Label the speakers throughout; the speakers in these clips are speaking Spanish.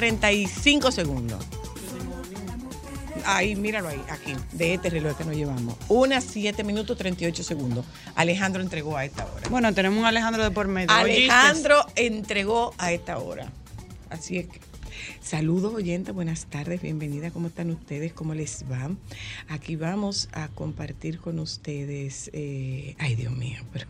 Speaker 1: 35 segundos. Ahí, míralo ahí, aquí, de este reloj que nos llevamos. Una 7 minutos 38 segundos. Alejandro entregó a esta hora.
Speaker 2: Bueno, tenemos un Alejandro de por medio.
Speaker 1: Alejandro entregó a esta hora. Así es que. Saludos oyentes, buenas tardes, bienvenida, ¿cómo están ustedes? ¿Cómo les va? Aquí vamos a compartir con ustedes, eh, ay Dios mío, pero,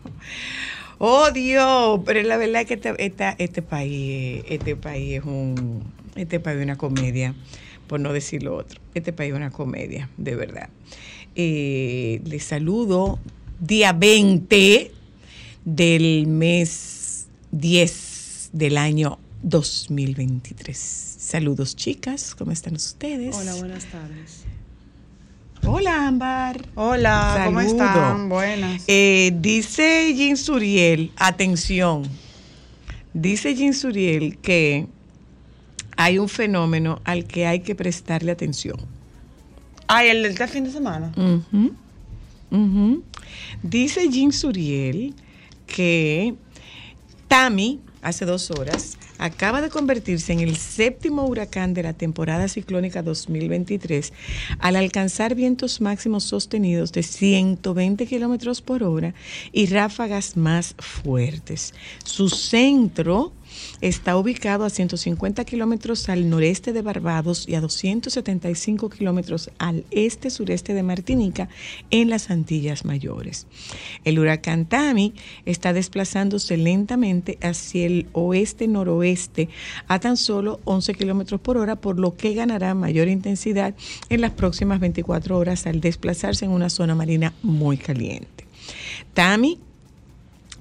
Speaker 1: oh Dios, pero la verdad es que este, esta- este país, este país es un, este país es una comedia, por no decir lo otro, este país es una comedia, de verdad. Eh, les saludo día 20 del mes 10 del año 2023. Saludos chicas, ¿cómo están ustedes?
Speaker 2: Hola, buenas tardes.
Speaker 1: Hola Ámbar.
Speaker 2: Hola, ¿cómo están? Buenas.
Speaker 1: Eh, dice Jean Suriel, atención, dice Jean Suriel que hay un fenómeno al que hay que prestarle atención.
Speaker 2: Ay, el del fin de semana.
Speaker 1: Dice Jean Suriel que Tami, hace dos horas, acaba de convertirse en el séptimo huracán de la temporada ciclónica 2023 al alcanzar vientos máximos sostenidos de 120 kilómetros por hora y ráfagas más fuertes. Su centro está ubicado a 150 kilómetros al noreste de Barbados y a 275 kilómetros al este-sureste de Martinica en las Antillas Mayores. El huracán Tami está desplazándose lentamente hacia el oeste-noroeste a tan solo 11 kilómetros por hora, por lo que ganará mayor intensidad en las próximas 24 horas al desplazarse en una zona marina muy caliente. Tami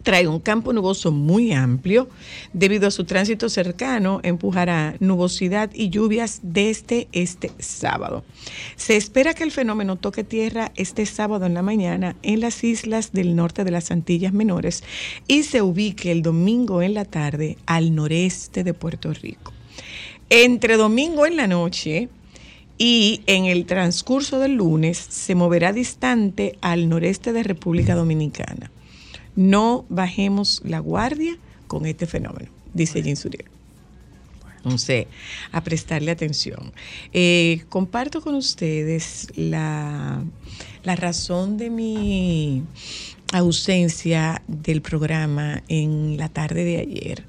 Speaker 1: trae un campo nuboso muy amplio. Debido a su tránsito cercano, empujará nubosidad y lluvias desde este sábado. Se espera que el fenómeno toque tierra este sábado en la mañana en las islas del norte de las Antillas Menores y se ubique el domingo en la tarde al noreste de Puerto Rico. Entre domingo en la noche y en el transcurso del lunes se moverá distante al noreste de República Dominicana no bajemos la guardia con este fenómeno, dice Jean Suriel. Entonces, a prestarle atención. Eh, comparto con ustedes la, la razón de mi ausencia del programa en la tarde de ayer.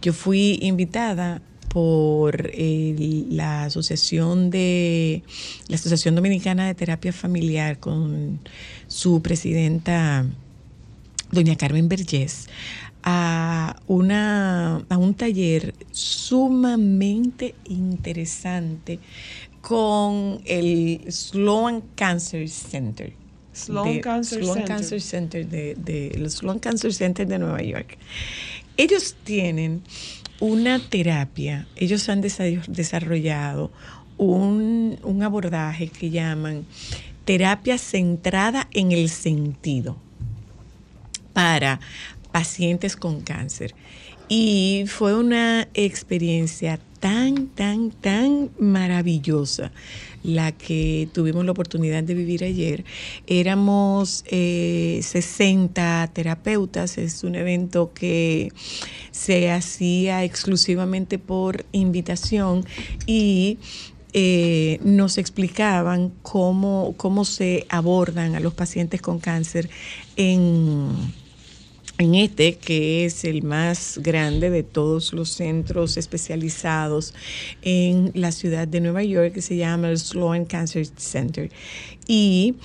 Speaker 1: Yo fui invitada por el- la asociación de la Asociación Dominicana de Terapia Familiar con su presidenta doña Carmen Vergés a, una, a un taller sumamente interesante con el Sloan Cancer Center.
Speaker 2: Sloan
Speaker 1: de-
Speaker 2: Cancer
Speaker 1: Sloan
Speaker 2: Center.
Speaker 1: Cancer Center de, de- el Sloan Cancer Center de Nueva York. Ellos tienen una terapia, ellos han desa- desarrollado un, un abordaje que llaman terapia centrada en el sentido para pacientes con cáncer. Y fue una experiencia tan, tan, tan maravillosa la que tuvimos la oportunidad de vivir ayer. Éramos eh, 60 terapeutas, es un evento que se hacía exclusivamente por invitación y eh, nos explicaban cómo, cómo se abordan a los pacientes con cáncer en en este, que es el más grande de todos los centros especializados en la ciudad de Nueva York, que se llama el Sloan Cancer Center. Y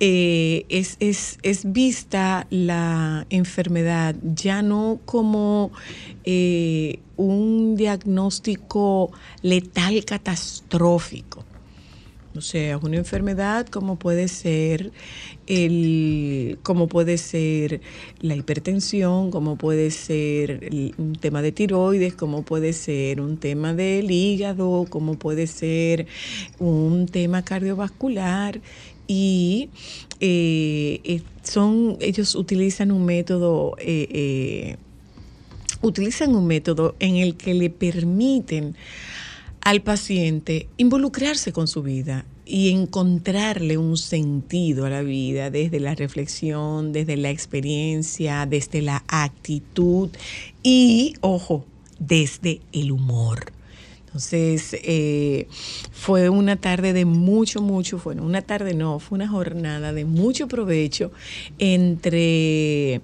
Speaker 1: eh, es, vista la enfermedad ya no como eh, un diagnóstico letal catastrófico, O sea, una enfermedad como puede ser el, como puede ser la hipertensión, como puede ser un tema de tiroides, como puede ser un tema del hígado, como puede ser un tema cardiovascular. Y eh, son ellos utilizan un método eh, eh, utilizan un método en el que le permiten al paciente involucrarse con su vida y encontrarle un sentido a la vida desde la reflexión, desde la experiencia, desde la actitud y, ojo, desde el humor. Entonces, eh, fue una tarde de mucho, mucho, bueno, una tarde no, fue una jornada de mucho provecho entre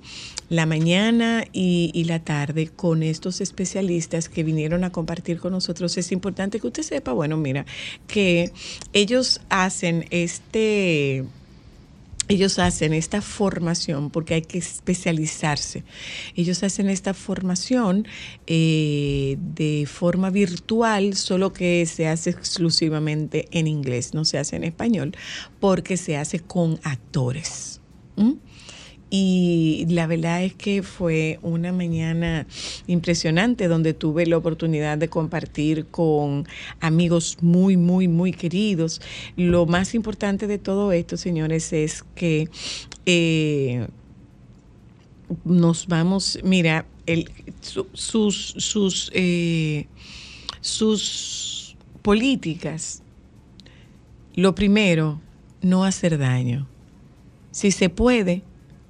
Speaker 1: la mañana y, la tarde con estos especialistas que vinieron a compartir con nosotros. Es importante que usted sepa, bueno, mira, que ellos hacen este ellos hacen esta formación porque hay que especializarse. Ellos hacen esta formación eh, de forma virtual, solo que se hace exclusivamente en inglés, no se hace en español, porque se hace con actores. Y la verdad es que fue una mañana impresionante donde tuve la oportunidad de compartir con amigos muy, muy, muy queridos. Lo más importante de todo esto, señores, es que eh, nos vamos, mira, el, su- sus, sus, eh, sus políticas, lo primero, no hacer daño. Si se puede,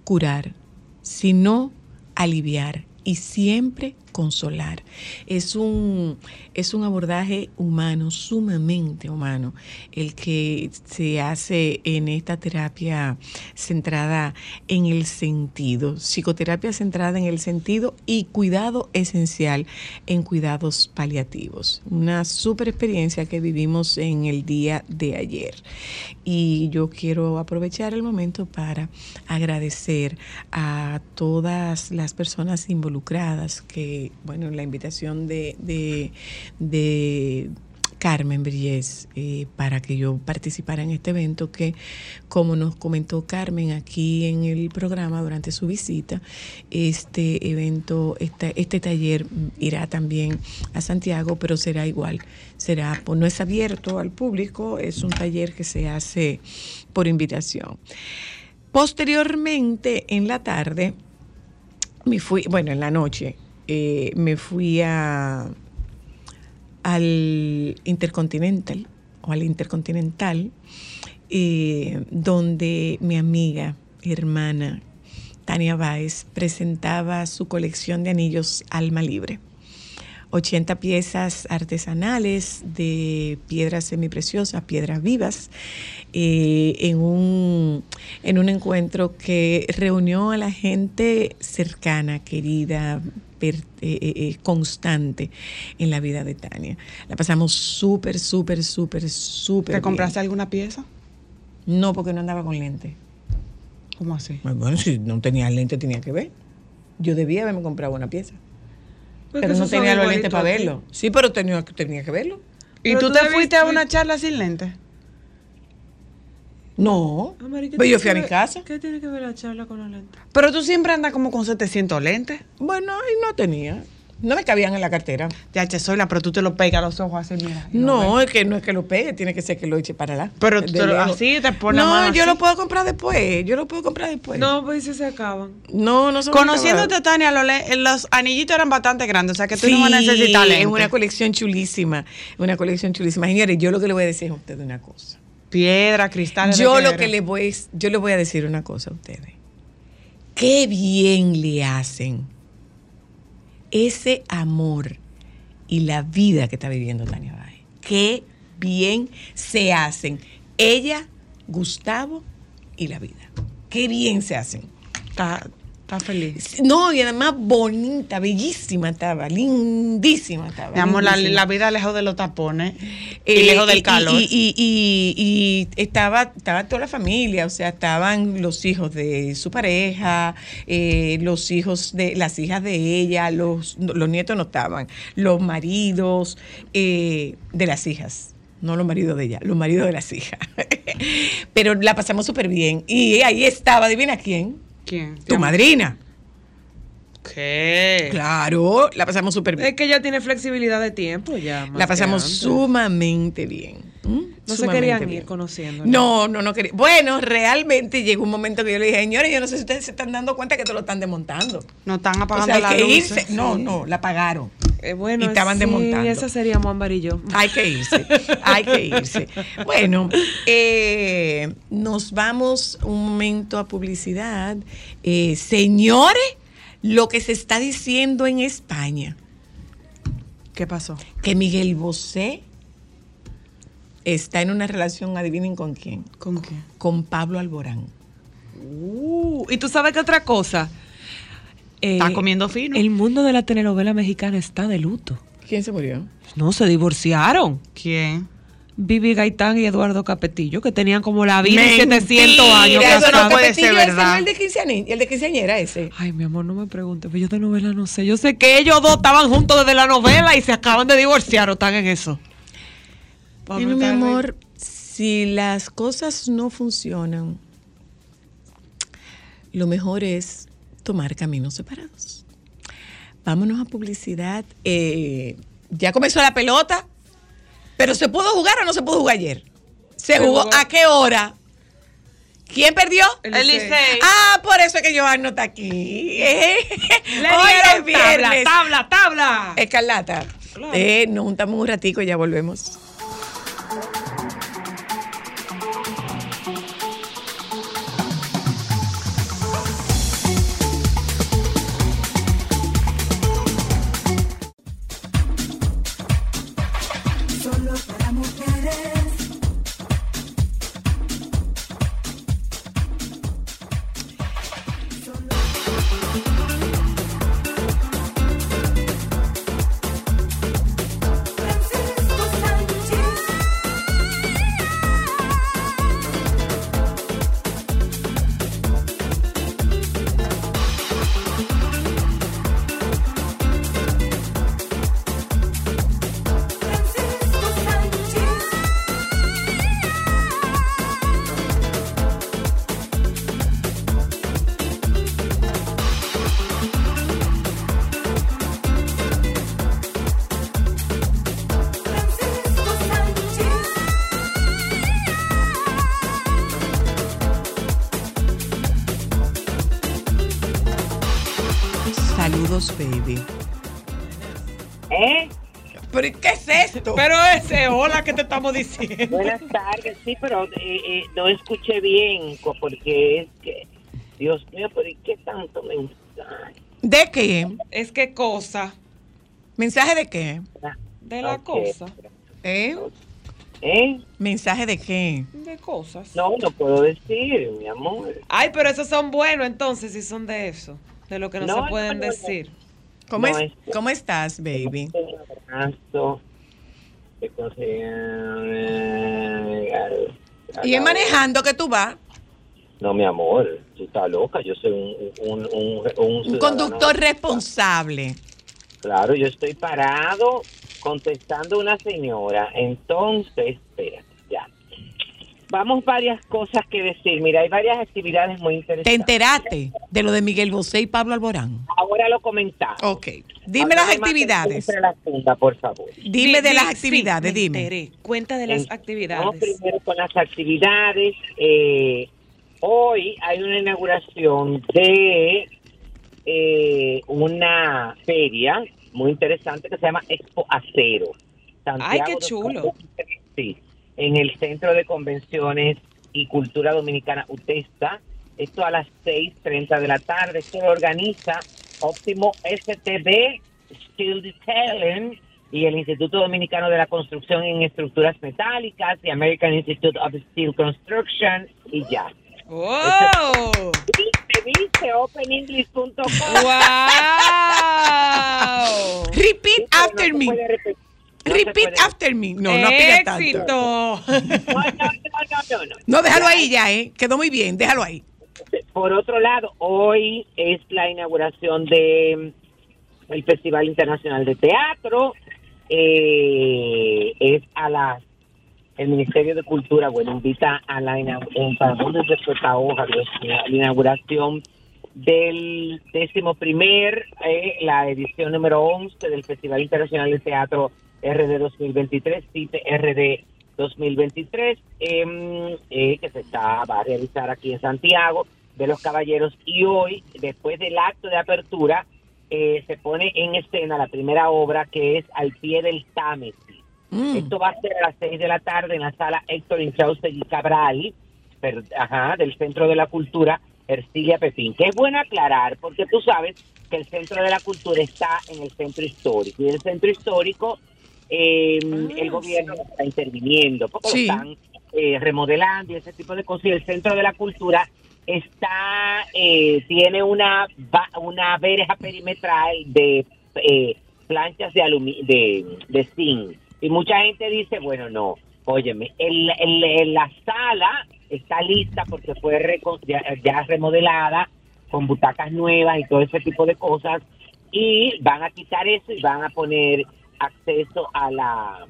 Speaker 1: curar. Si no, aliviar. Y siempre consolar. Es un, es un abordaje humano, sumamente humano, el que se hace en esta terapia centrada en el sentido, psicoterapia centrada en el sentido y cuidado esencial en cuidados paliativos. Una super experiencia que vivimos en el día de ayer. Y yo quiero aprovechar el momento para agradecer a todas las personas involucradas que, bueno, la invitación de, de, Carmen Briés eh, para que yo participara en este evento que, como nos comentó Carmen aquí en el programa durante su visita, este evento, esta- este taller irá también a Santiago, pero será igual. Será, pues, no es abierto al público, es un taller que se hace por invitación. Posteriormente, en la tarde, me fui, bueno, en la noche, eh, me fui a al Intercontinental o al Intercontinental, eh, donde mi amiga, hermana Tania Báez presentaba su colección de anillos Alma Libre. 80 piezas artesanales de piedras semipreciosas, piedras vivas, eh, en, un, en un encuentro que reunió a la gente cercana, querida, per- eh, eh, constante en la vida de Tania. La pasamos súper, súper, súper, súper.
Speaker 2: ¿Te
Speaker 1: bien.
Speaker 2: compraste alguna pieza?
Speaker 1: No, porque no andaba con lente.
Speaker 2: ¿Cómo así?
Speaker 1: Bueno, si no tenía lente, tenía que ver. Yo debía haberme comprado una pieza. pero no tenía los lentes para verlo. Sí, pero tenía, tenía que verlo.
Speaker 2: ¿Y tú
Speaker 3: tú
Speaker 2: te fuiste a una charla sin lentes?
Speaker 1: No.
Speaker 3: Ah, ¿qué
Speaker 1: Pues yo fui a mi
Speaker 3: ver-
Speaker 1: casa.
Speaker 3: ¿Qué tiene que ver la charla con la lente?
Speaker 2: Pero tú siempre andas como con 700 lentes.
Speaker 1: Bueno, y no tenía. No me cabían en la cartera.
Speaker 2: Ya, che, soy la, pero tú te lo pegas a los ojos así, mira.
Speaker 1: No,
Speaker 2: ves.
Speaker 1: es que no es que lo pegue, tiene que ser que lo eche para allá.
Speaker 2: Pero
Speaker 1: De
Speaker 2: tú te lo- así te pones la
Speaker 1: No,
Speaker 2: mano
Speaker 1: yo
Speaker 2: así.
Speaker 1: lo puedo comprar después. Yo lo puedo comprar después.
Speaker 3: No, pues si se acaban.
Speaker 1: no, no son
Speaker 2: Conociéndote. Tania, los, los anillitos eran bastante grandes, o sea que tú
Speaker 1: Sí,
Speaker 2: no vas a necesitar
Speaker 1: es
Speaker 2: lentes.
Speaker 1: una colección chulísima. Una colección chulísima. Señores, yo lo que le voy a decir a ustedes una cosa.
Speaker 2: Piedra, cristales. de
Speaker 1: Yo lo que le voy, yo le voy a decir una cosa a ustedes. Qué bien le hacen ese amor y la vida que está viviendo Tania Báez. Qué bien se hacen. Ella, Gustavo y la vida. Qué bien se hacen.
Speaker 2: Está, está feliz.
Speaker 1: No, y además bonita, bellísima estaba, lindísima estaba.
Speaker 2: Mi amor, la, la vida lejos de los tapones y
Speaker 1: Eh,
Speaker 2: lejos del calor.
Speaker 1: Y, y- y- y estaba, estaba toda la familia, o sea, estaban los hijos de su pareja, eh, los hijos de las hijas de ella, los, los nietos no estaban, los maridos eh, de las hijas. no los maridos de ella, los maridos de las hijas. Pero la pasamos súper bien. Y ahí estaba, adivina quién,
Speaker 2: ¿Quién?
Speaker 1: tu madrina.
Speaker 2: ¿Qué?
Speaker 1: Claro, la pasamos súper bien.
Speaker 3: Es que ella tiene flexibilidad de tiempo ya. más
Speaker 1: La
Speaker 3: que
Speaker 1: pasamos
Speaker 3: antes.
Speaker 1: sumamente bien.
Speaker 3: No se querían
Speaker 1: bien.
Speaker 3: ir conociendo.
Speaker 1: No, no, no quería. Bueno, realmente llegó un momento que yo le dije, señores, yo no sé si ustedes se están dando cuenta que te lo están desmontando.
Speaker 2: No están
Speaker 1: O
Speaker 2: apagando
Speaker 1: sea,
Speaker 2: la
Speaker 1: hay que
Speaker 2: luz.
Speaker 1: irse. No, no, la pagaron.
Speaker 3: Eh, bueno,
Speaker 1: Y estaban
Speaker 3: sí,
Speaker 1: desmontando.
Speaker 3: esa sería Juan y yo.
Speaker 1: Hay que irse, hay que irse. Bueno, eh, nos vamos un momento a publicidad. Eh, señores, lo que se está diciendo en España,
Speaker 2: ¿Qué pasó?
Speaker 1: que Miguel Bosé está en una relación, adivinen con quién,
Speaker 2: ¿Con qué?
Speaker 1: con Pablo Alborán.
Speaker 3: Uh, y tú sabes qué otra cosa. Eh,
Speaker 2: Está comiendo fino.
Speaker 3: El mundo de la telenovela mexicana está de luto.
Speaker 1: ¿Quién se murió?
Speaker 3: No, se divorciaron.
Speaker 2: ¿Quién?
Speaker 3: Vivi Gaitán y Eduardo Capetillo, que tenían como la vida y
Speaker 1: Mentira,
Speaker 3: 700 años.
Speaker 2: eso no puede
Speaker 1: Capetillo
Speaker 2: ser
Speaker 1: ese
Speaker 2: verdad.
Speaker 1: es el de quinceañera, el de quinceañera ese.
Speaker 3: Ay, mi amor, no me preguntes, pero yo de novela no sé. Yo sé que ellos dos estaban juntos desde la novela y se acaban de divorciar o están en eso.
Speaker 1: Bueno, mi amor, si las cosas no funcionan, lo mejor es tomar caminos separados. Vámonos a publicidad. Eh, ya comenzó la pelota, pero ¿se pudo jugar o no se pudo jugar ayer? ¿Se,
Speaker 3: Se
Speaker 1: jugó
Speaker 3: jugó.
Speaker 1: a qué hora? ¿Quién perdió?
Speaker 3: El Licey.
Speaker 1: Ah, por eso es que Joan no está aquí. Eh,
Speaker 3: Le
Speaker 1: Hoy es viernes.
Speaker 3: tabla, tabla, tabla.
Speaker 1: Escarlata.
Speaker 3: Claro.
Speaker 1: Eh, nos juntamos un ratico y ya volvemos. Saludos, baby.
Speaker 4: ¿Eh?
Speaker 1: ¿Pero qué es esto?
Speaker 3: Pero ese, hola, que te estamos diciendo?
Speaker 4: Buenas tardes, sí, pero eh, eh, no escuché bien, porque es que, Dios mío, pero ¿y qué tanto mensaje?
Speaker 1: ¿De qué?
Speaker 3: Es que cosa,
Speaker 1: ¿Mensaje de qué?
Speaker 3: de la cosa,
Speaker 1: ¿Eh?
Speaker 4: ¿Eh?
Speaker 1: ¿Mensaje de qué?
Speaker 3: de cosas.
Speaker 4: No, no puedo decir, mi amor.
Speaker 3: Ay, pero esos son buenos entonces, si son de eso, de lo que no,
Speaker 4: No,
Speaker 3: se pueden
Speaker 4: no,
Speaker 3: decir.
Speaker 1: ¿Cómo,
Speaker 4: No,
Speaker 1: es-
Speaker 4: es-
Speaker 1: ¿Cómo estás, baby?
Speaker 4: Eh,
Speaker 1: ¿Y es manejando que tú vas?
Speaker 4: No, mi amor, tú estás loca. Yo soy un, un, un, un
Speaker 1: Un conductor responsable.
Speaker 4: Claro, yo estoy parado contestando a una señora. Entonces, espera. Vamos varias cosas que decir. Mira, hay varias actividades muy
Speaker 1: ¿Te
Speaker 4: interesantes.
Speaker 1: enteraste de lo de Miguel Bosé y Pablo Alborán?
Speaker 4: Ahora lo comentamos.
Speaker 1: Ok. Dime las actividades.
Speaker 4: La funda, por favor.
Speaker 1: Dime
Speaker 3: Di-
Speaker 1: de las actividades,
Speaker 3: sí,
Speaker 1: dime.
Speaker 3: enteré. Cuenta de las actividades.
Speaker 4: Vamos primero con las actividades. Eh, hoy hay una inauguración de eh, una feria muy interesante que se llama Expo Acero.
Speaker 3: Ay, qué chulo.
Speaker 4: Sí, en el Centro de Convenciones y Cultura Dominicana UTESTA. Esto a las 6.30 de la tarde. Esto lo organiza Óptimo STB, Steel Detailing y el Instituto Dominicano de la Construcción en Estructuras Metálicas y American Institute of Steel Construction y ya.
Speaker 3: ¡Wow!
Speaker 4: Viste, viste, openenglish.com.
Speaker 3: ¡Wow!
Speaker 1: Repeat after me.
Speaker 4: No
Speaker 1: Repeat after me. No, no pida tanto.
Speaker 3: ¡Éxito!
Speaker 4: No, no, no, no, no.
Speaker 1: No, déjalo ahí ya, ¿eh? Quedó muy bien, déjalo ahí.
Speaker 4: Por otro lado, hoy es la inauguración de mm, el Festival Internacional de Teatro. Eh, es a las el Ministerio de Cultura, bueno, invita a la, hoja, la inauguración del décimo primer, eh, la edición número 11 del Festival Internacional de Teatro RD 2023, CITE RD 2023, em, eh, que se está, va a realizar aquí en Santiago de los Caballeros. Y hoy, después del acto de apertura, eh, se pone en escena la primera obra que es Al pie del Támesis.
Speaker 1: Mm.
Speaker 4: Esto va a ser a las 6 de la tarde en la sala Héctor Inchaustegui Cabral, per- ajá, del Centro de la Cultura Ercilia Pepín. Que es bueno aclarar, porque tú sabes que el Centro de la Cultura está en el Centro Histórico. Y el Centro Histórico, eh, el gobierno está interviniendo, porque
Speaker 1: Sí.
Speaker 4: lo están eh, remodelando y ese tipo de cosas. Y el Centro de la Cultura está, eh, tiene una, una verja perimetral de eh, planchas de, alumi de, de zinc. Y mucha gente dice, bueno, no, óyeme, el, la sala está lista porque fue ya, ya remodelada con butacas nuevas y todo ese tipo de cosas y van a quitar eso y van a poner acceso a la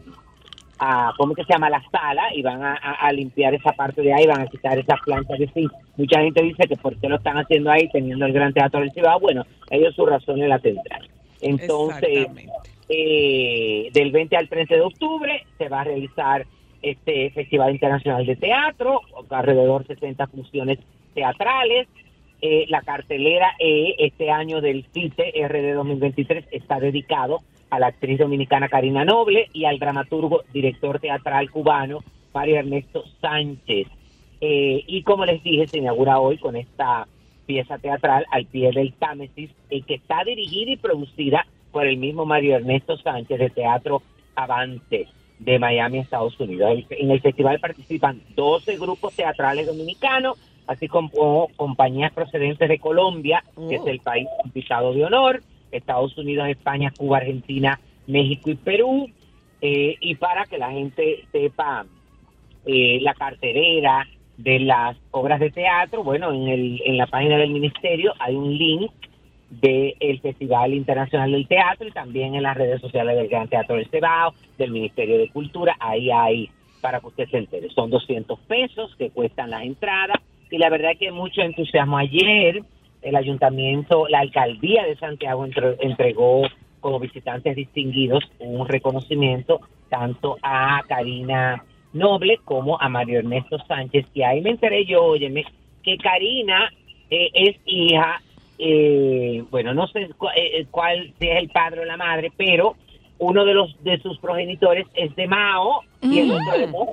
Speaker 4: a cómo que se llama la sala y van a, a- a limpiar esa parte de ahí van a quitar esas plantas de zinc. Mucha gente dice que por qué lo están haciendo ahí teniendo el gran teatro del Cibao. Bueno ellos sus razones la tendrán. Entonces eh, del 20 al 30 de octubre se va a realizar este Festival Internacional de Teatro, alrededor de 60 funciones teatrales. Eh, la cartelera eh, este año del CITE RD 2023 está dedicado a la actriz dominicana Karina Noble y al dramaturgo, director teatral cubano Mario Ernesto Sánchez. Eh, y como les dije, se inaugura hoy con esta pieza teatral al pie del Támesis, eh, que está dirigida y producida por el mismo Mario Ernesto Sánchez de Teatro Avante de Miami, Estados Unidos. En el festival participan 12 grupos teatrales dominicanos, así como compañías procedentes de Colombia, que es el país invitado de honor, Estados Unidos, España, Cuba, Argentina, México y Perú. Eh, y para que la gente sepa eh, la carterera de las obras de teatro, bueno, en, el, en la página del ministerio hay un link del Festival Internacional del Teatro y también en las redes sociales del Gran Teatro del Cebao, del Ministerio de Cultura, ahí hay para que usted se entere. Son 200 pesos que cuestan las entradas y la verdad que mucho entusiasmo ayer. El ayuntamiento, la alcaldía de Santiago entre- entregó como visitantes distinguidos un reconocimiento tanto a Karina Noble como a Mario Ernesto Sánchez. Y ahí me enteré yo, óyeme, que Karina eh, es hija, eh, bueno, no sé cu- eh, cuál si es el padre o la madre, pero uno de los de sus progenitores es de Mao y el otro de Moca.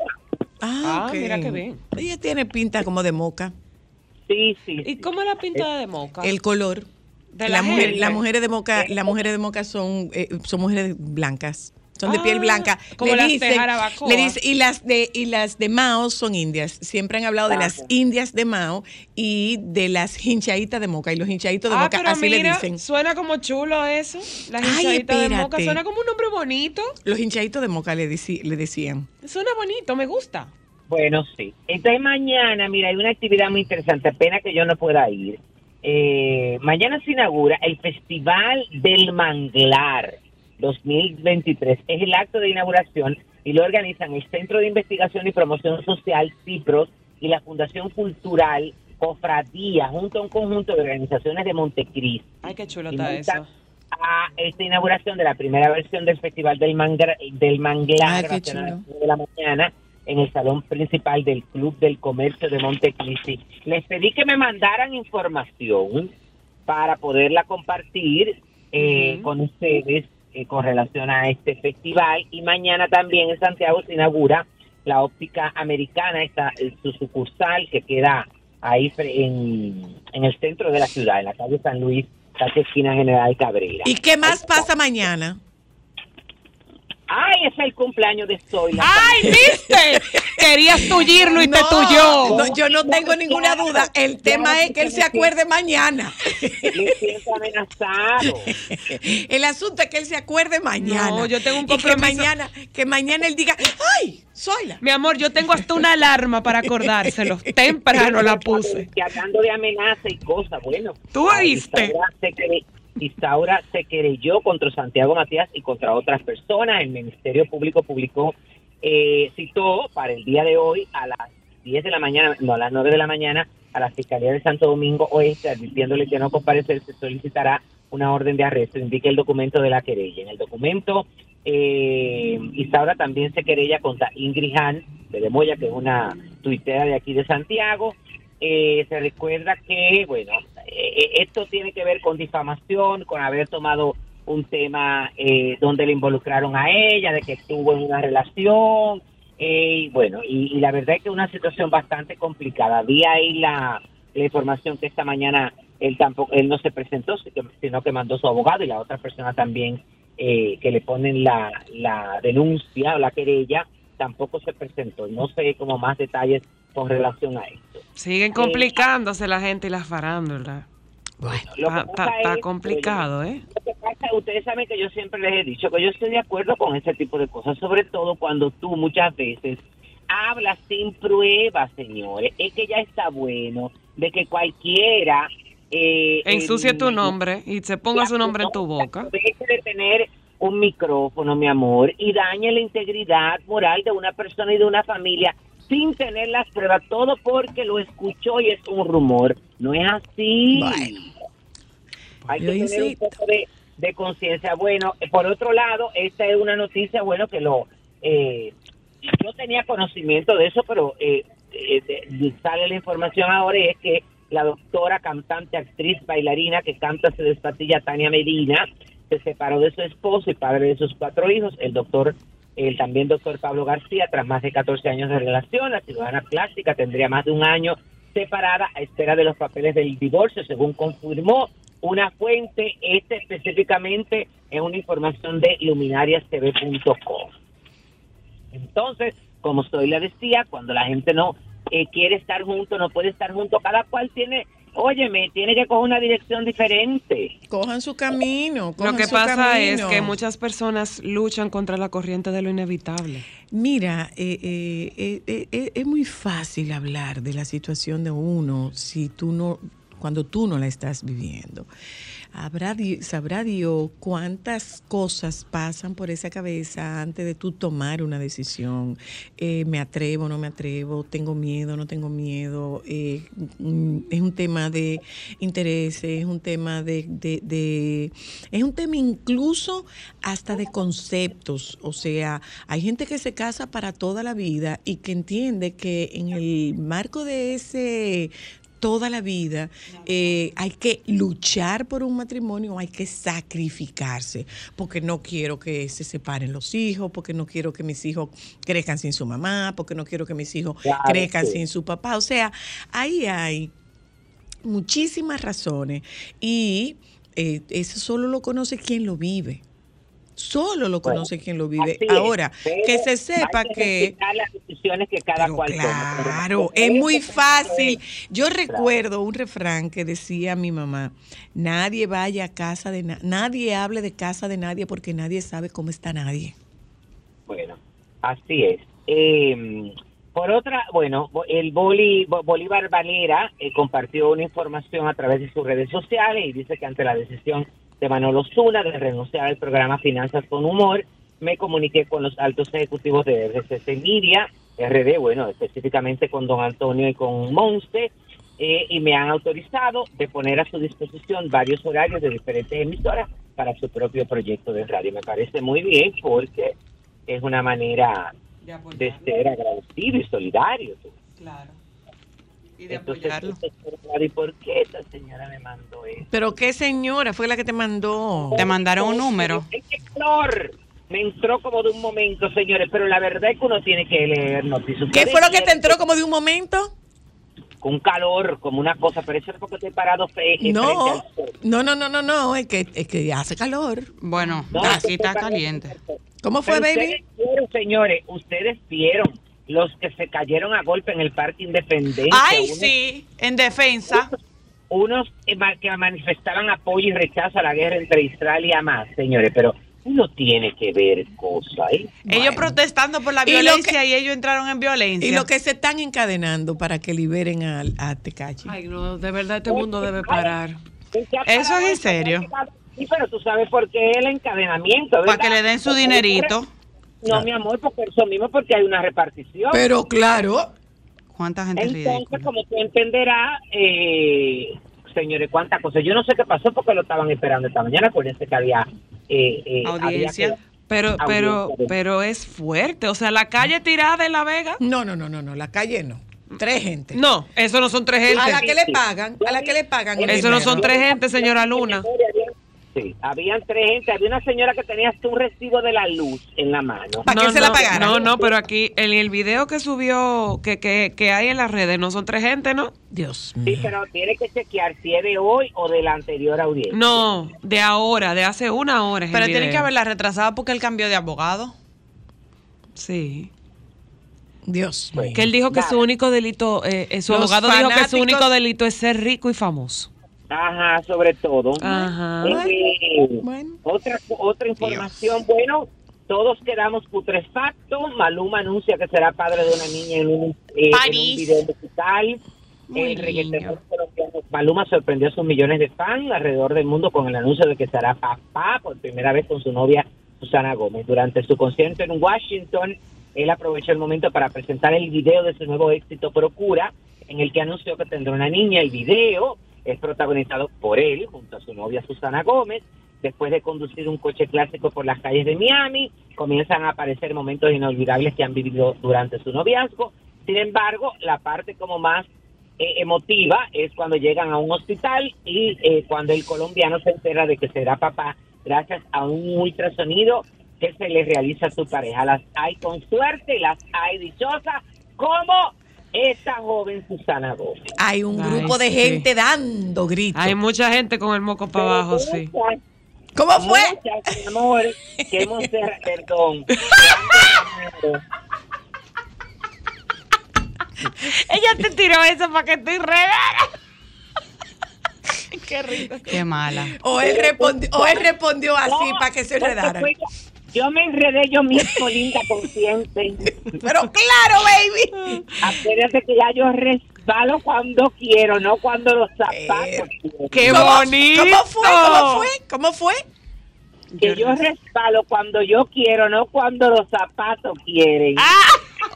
Speaker 1: Ah,
Speaker 3: Ah, mira qué bien.
Speaker 1: Ella tiene pinta como de moca.
Speaker 4: Sí, sí.
Speaker 3: ¿Y
Speaker 4: sí.
Speaker 3: cómo es la pintada de moca?
Speaker 1: El color.
Speaker 3: De
Speaker 1: la
Speaker 3: la
Speaker 1: mujer, las mujeres de moca, las mujeres de moca son, eh, son mujeres blancas. Son de
Speaker 3: Ah,
Speaker 1: piel blanca.
Speaker 3: como las de Jarabacoa.
Speaker 1: le dicen- y las de y las de Mao son indias. Siempre han hablado de las indias de Mao y de las hinchaditas de moca y los hinchaditos de
Speaker 3: ah,
Speaker 1: moca
Speaker 3: pero
Speaker 1: así le dicen.
Speaker 3: suena como chulo eso. La
Speaker 1: Ay,
Speaker 3: hinchadita de moca.
Speaker 1: espérate.
Speaker 3: Suena como un nombre bonito.
Speaker 1: Los hinchaditos de moca le decían.
Speaker 3: Suena bonito, me gusta.
Speaker 4: Bueno, sí. Entonces mañana, mira, hay una actividad muy interesante, pena que yo no pueda ir. Eh, mañana se inaugura el Festival del Manglar 2023. Es el acto de inauguración y lo organizan el Centro de Investigación y Promoción Social CIPROS y la Fundación Cultural Cofradía, junto a un conjunto de organizaciones de Montecristi.
Speaker 3: Ay, qué chulo está eso.
Speaker 4: A esta inauguración de la primera versión del Festival del, Mangra- del Manglar
Speaker 1: Ay, qué chulo.
Speaker 4: de la mañana en el salón principal del Club del Comercio de Montecristi. Les pedí que me mandaran información para poderla compartir eh, con ustedes eh, con relación a este festival. Y mañana también en Santiago se inaugura la óptica americana, esta, su sucursal que queda ahí en, en el centro de la ciudad, en la calle San Luis, casi esquina General Cabrera.
Speaker 1: ¿Y qué más pasa mañana?
Speaker 4: ¡Ay, es el cumpleaños de Zoila!
Speaker 3: ¡Ay, viste! Querías tullirlo y te
Speaker 1: No,
Speaker 3: tuyó.
Speaker 1: no, yo no tengo ninguna duda. El tema es que él se acuerde mañana.
Speaker 4: Me siento amenazado.
Speaker 1: El asunto es que él se acuerde mañana.
Speaker 3: No, yo tengo un
Speaker 1: Y que
Speaker 3: compromiso.
Speaker 1: mañana, que mañana él diga, ¡ay! Soy la.
Speaker 3: Mi amor, yo tengo hasta una alarma para acordárselo. Temprano la puse.
Speaker 4: Y hablando de amenaza y cosas, bueno.
Speaker 3: ¿Tú oíste?
Speaker 4: Isaura se, querelló contra Santiago Matías y contra otras personas. El Ministerio Público publicó eh, citó para el día de hoy a las 10 de la mañana, no, a las 9 de la mañana, a la Fiscalía de Santo Domingo Oeste, advirtiéndole que no comparecer, se solicitará una orden de arresto, indica el documento de la querella. En el documento, eh, Isaura también se querella contra Ingrid Han de Demoya, que es una tuitera de aquí de Santiago. Eh, se recuerda que, bueno, esto tiene que ver con difamación, con haber tomado un tema eh, donde le involucraron a ella, de que estuvo en una relación, eh, bueno, y, y la verdad es que es una situación bastante complicada. Vi ahí la, la información que esta mañana él tampoco, él no se presentó, si- sino que mandó su abogado y la otra persona también eh, que le ponen la, la denuncia o la querella tampoco se presentó. No sé como más detalles con relación a esto.
Speaker 3: Siguen complicándose la gente y las farándulas.
Speaker 1: Bueno,
Speaker 3: Está, complicado, ¿eh?
Speaker 4: Lo que pasa, ustedes saben que yo siempre les he dicho que yo estoy de acuerdo con ese tipo de cosas, sobre todo cuando tú muchas veces hablas sin pruebas, señores. Es que ya está bueno de que cualquiera... Eh,
Speaker 3: Ensucie
Speaker 4: el-
Speaker 3: tu nombre y se ponga su nombre en tu boca.
Speaker 4: Deje de tener un micrófono, mi amor, y dañe la integridad moral de una persona y de una familia sin tener las pruebas, todo porque lo escuchó y es un rumor. No es así.
Speaker 1: Bueno.
Speaker 4: Hay que tener un poco de, de conciencia. Bueno, eh, por otro lado, esta es una noticia, bueno, que lo... Eh, yo tenía conocimiento de eso, pero eh, eh, de- sale la información ahora y es que la doctora, cantante, actriz, bailarina que canta Se despatilla Tania Medina, se separó de su esposo y padre de sus cuatro hijos, el doctor, el también doctor Pablo García, tras más de 14 años de relación, la ciudadana plástica tendría más de un año separada a espera de los papeles del divorcio, según confirmó una fuente, este específicamente en una información de luminariastv.com. Entonces, como Soy le decía, cuando la gente no eh, quiere estar junto, no puede estar junto, cada cual tiene, óyeme, tiene que coger una dirección diferente.
Speaker 1: cojan su camino.
Speaker 3: Lo que
Speaker 1: su
Speaker 3: pasa es que muchas personas luchan contra la corriente de lo inevitable.
Speaker 1: Mira, eh, eh, eh, eh, eh, es muy fácil hablar de la situación de uno si tú no, cuando tú no la estás viviendo. Sabrá Dios cuántas cosas pasan por esa cabeza antes de tú tomar una decisión. Eh, me atrevo, no me atrevo, tengo miedo, no tengo miedo. Eh, mm, es un tema de intereses, es un tema de, de- de- es un tema incluso hasta de conceptos. O sea, hay gente que se casa para toda la vida y que entiende que en el marco de ese toda la vida eh, hay que luchar por un matrimonio, hay que sacrificarse, porque no quiero que se separen los hijos, porque no quiero que mis hijos crezcan sin su mamá, porque no quiero que mis hijos
Speaker 4: Claro,
Speaker 1: crezcan
Speaker 4: sí.
Speaker 1: sin su papá. O sea, ahí hay muchísimas razones y eh, eso solo lo conoce quien lo vive. Solo lo
Speaker 4: Bueno,
Speaker 1: conoce quien lo vive.
Speaker 4: Es,
Speaker 1: Ahora, que se sepa que...
Speaker 4: las decisiones que cada cual toma.
Speaker 1: claro, es muy fácil. Yo recuerdo un refrán que decía mi mamá, nadie vaya a casa de nadie, nadie hable de casa de nadie porque nadie sabe cómo está nadie.
Speaker 4: Bueno, así es. Eh, por otra, bueno, el Boli- Bo- Bolívar Valera eh, compartió una información a través de sus redes sociales y dice que ante la decisión de Manolo Zuna de renunciar al programa Finanzas con Humor, me comuniqué con los altos ejecutivos de RCC Media, RD, bueno, específicamente con don Antonio y con Monse, eh, y me han autorizado de poner a su disposición varios horarios de diferentes emisoras para su propio proyecto de radio. Me parece muy bien porque es una manera de ser agradecido y solidario.
Speaker 3: Claro. Y de
Speaker 4: Entonces,
Speaker 3: apoyarlo.
Speaker 4: ¿y por qué esta señora me mandó eso?
Speaker 1: Pero qué señora fue la que te mandó.
Speaker 2: Te mandaron un número.
Speaker 4: ¡Qué calor! Me entró como de un momento, señores, pero la verdad es que uno tiene que leer noticias.
Speaker 1: ¿Qué fue lo que te entró como de un momento?
Speaker 4: Con calor, como una cosa, pero eso es porque estoy parado fe, eh,
Speaker 1: No, no, no, no, no, no, es que, es que hace calor.
Speaker 2: Bueno,
Speaker 4: No,
Speaker 2: aquí está caliente.
Speaker 1: ¿Cómo fue,
Speaker 4: Pero
Speaker 1: baby?
Speaker 4: Ustedes vieron, señores, ustedes vieron los que se cayeron a golpe en el Parque Independencia.
Speaker 2: Ay,
Speaker 4: unos-
Speaker 2: sí, en defensa.
Speaker 4: unos que manifestaban apoyo y rechazo a la guerra entre Israel y Hamas, señores, pero uno tiene que ver cosas, ¿eh?
Speaker 2: Ellos protestando por la
Speaker 1: Y
Speaker 2: violencia
Speaker 1: que-
Speaker 2: y ellos entraron en violencia.
Speaker 1: Y lo que se están encadenando para que liberen al- a, Tecachi.
Speaker 3: Ay, no, de verdad este mundo debe parar.
Speaker 4: ¿En qué ha
Speaker 2: Eso es en serio.
Speaker 4: Sí, pero tú sabes por qué el encadenamiento,
Speaker 2: Para que le den su dinerito.
Speaker 4: No, mi amor, porque eso mismo, porque hay una repartición.
Speaker 1: Pero claro,
Speaker 2: ¿Cuánta gente
Speaker 4: Entonces,
Speaker 2: ridícula?
Speaker 4: como tú entenderás, eh, señores, cuántas cosas. Yo no sé qué pasó porque lo estaban esperando esta mañana. Acuérdense que había... Eh, eh,
Speaker 2: Audiencia.
Speaker 4: había que-
Speaker 3: Pero, pero,
Speaker 4: Audiencia de-
Speaker 3: pero es fuerte. O sea, la calle tirada en La Vega.
Speaker 1: no, no, no, no, no, la calle no. Tres gente.
Speaker 3: No, eso no son tres
Speaker 1: A la
Speaker 3: gente.
Speaker 1: que le pagan, a la que le pagan.
Speaker 3: Eso no son tres gente, señora Luna.
Speaker 4: Sí, habían tres gente. Había una señora que tenía hasta un recibo de la luz en la mano.
Speaker 1: ¿Para qué
Speaker 3: no,
Speaker 1: se la
Speaker 3: no,
Speaker 1: pagaran?
Speaker 3: No, no, pero aquí en el video que subió, que, que, que hay en las redes, no son tres gente, ¿no?
Speaker 1: Dios
Speaker 4: Sí,
Speaker 1: mío.
Speaker 4: pero tiene que chequear si es de hoy o de la anterior audiencia.
Speaker 3: No, de ahora, de hace una hora. es el
Speaker 2: Pero tienen que haberla retrasada porque él cambió de abogado.
Speaker 3: Sí.
Speaker 1: Dios mío.
Speaker 3: Que él dijo que
Speaker 4: Nada.
Speaker 3: su único delito, eh, eh, su
Speaker 1: Los
Speaker 3: abogado dijo que su único delito es ser rico y famoso.
Speaker 4: Ajá, sobre todo.
Speaker 3: Ajá.
Speaker 4: Eh,
Speaker 1: Bueno.
Speaker 4: Otra, otra información, bueno, todos quedamos putrefactos. Maluma anuncia que será padre de una niña en un, eh, en un video musical. El reggaetonero Maluma sorprendió a sus millones de fans alrededor del mundo con el anuncio de que será papá por primera vez con su novia Susana Gómez. Durante su concierto en Washington, él aprovechó el momento para presentar el video de su nuevo éxito Procura, en el que anunció que tendrá una niña. El video es protagonizado por él junto a su novia Susana Gómez. Después de conducir un coche clásico por las calles de Miami, comienzan a aparecer momentos inolvidables que han vivido durante su noviazgo. Sin embargo, la parte como más eh, emotiva es cuando llegan a un hospital y eh, cuando el colombiano se entera de que será papá gracias a un ultrasonido que se le realiza a su pareja. Las hay con suerte, las hay dichosas, como esta joven Susana Gómez.
Speaker 1: Hay un
Speaker 3: Ay,
Speaker 1: grupo de
Speaker 3: sí.
Speaker 1: gente dando gritos.
Speaker 3: Hay mucha gente con el moco para abajo, sí.
Speaker 4: Muchas,
Speaker 1: ¿Cómo fue?
Speaker 4: muchas, mi amor, que hemos perdón.
Speaker 3: Ella te tiró eso para que te regaras.
Speaker 1: Qué rico.
Speaker 2: Qué mala.
Speaker 1: O él respondió, o él respondió así
Speaker 4: No,
Speaker 1: para que se enredara.
Speaker 4: Yo- me enredé yo mismo, linda consciente.
Speaker 1: Pero claro, baby.
Speaker 4: Acuérdate que ya yo resbalo cuando quiero, no cuando los zapatos quieren.
Speaker 3: ¡Qué
Speaker 1: ¿Cómo-
Speaker 3: bonito!
Speaker 1: ¿Cómo fue? ¿Cómo fue? ¿Cómo fue?
Speaker 4: Que yo resbalo cuando yo quiero, no cuando los zapatos quieren.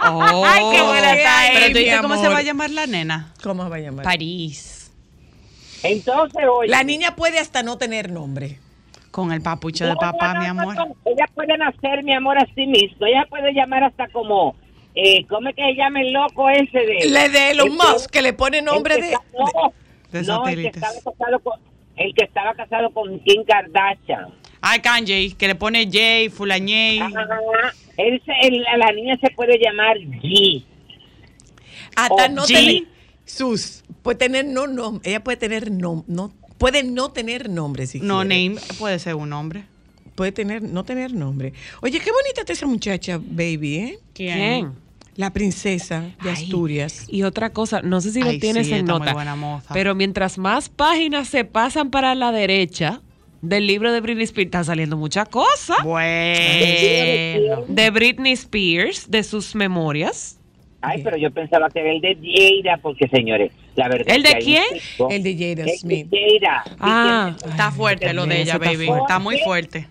Speaker 2: Oh.
Speaker 3: Ay, qué buena está
Speaker 2: Pero tú dices cómo se va a llamar la nena.
Speaker 1: ¿Cómo se va a llamar?
Speaker 2: París.
Speaker 4: Entonces, oye.
Speaker 1: La niña puede hasta no tener nombre.
Speaker 2: Con el papucho de papá,
Speaker 4: no,
Speaker 2: mi amor.
Speaker 4: no, Ella puede nacer, mi amor, a sí mismo. Ella puede llamar hasta como. Eh, ¿Cómo es que se llama el loco ese de.?
Speaker 1: Le de Elon
Speaker 4: el que-
Speaker 1: Musk, que le pone nombre
Speaker 4: el que
Speaker 1: de...
Speaker 4: está- No,
Speaker 2: de
Speaker 4: no, el que estaba casado con. El que estaba casado con Kim Kardashian.
Speaker 2: Ay, Kanye, que le pone
Speaker 4: se- el- la niña se puede llamar G.
Speaker 1: Hasta no
Speaker 2: G.
Speaker 1: tener... Sus. Puede tener no, no. Ella puede tener no, no. Puede no tener nombre si
Speaker 2: No
Speaker 1: quiere.
Speaker 2: name puede ser un nombre.
Speaker 1: Puede tener, no tener nombre. Oye, qué bonita está esa muchacha, baby, ¿eh?
Speaker 3: ¿Quién?
Speaker 1: La princesa de
Speaker 3: Ay,
Speaker 1: Asturias.
Speaker 3: Y otra cosa, no sé si lo
Speaker 2: Ay,
Speaker 3: tienes
Speaker 2: sí,
Speaker 3: en
Speaker 2: está muy
Speaker 3: nota,
Speaker 2: buena moza.
Speaker 3: pero mientras más páginas se pasan para la derecha del libro de Britney Spears, está saliendo mucha cosa.
Speaker 2: Bueno.
Speaker 3: De Britney Spears, de sus memorias.
Speaker 4: Ay, pero yo pensaba que era el de Jada, porque señores, la verdad.
Speaker 3: ¿El de
Speaker 4: es que
Speaker 3: quién?
Speaker 4: tipo-
Speaker 1: El de Jada
Speaker 4: El
Speaker 1: Smith.
Speaker 4: de Jada.
Speaker 3: Ah,
Speaker 2: Está fuerte lo de ella,
Speaker 3: está
Speaker 2: baby.
Speaker 3: fuerte.
Speaker 2: Está muy fuerte.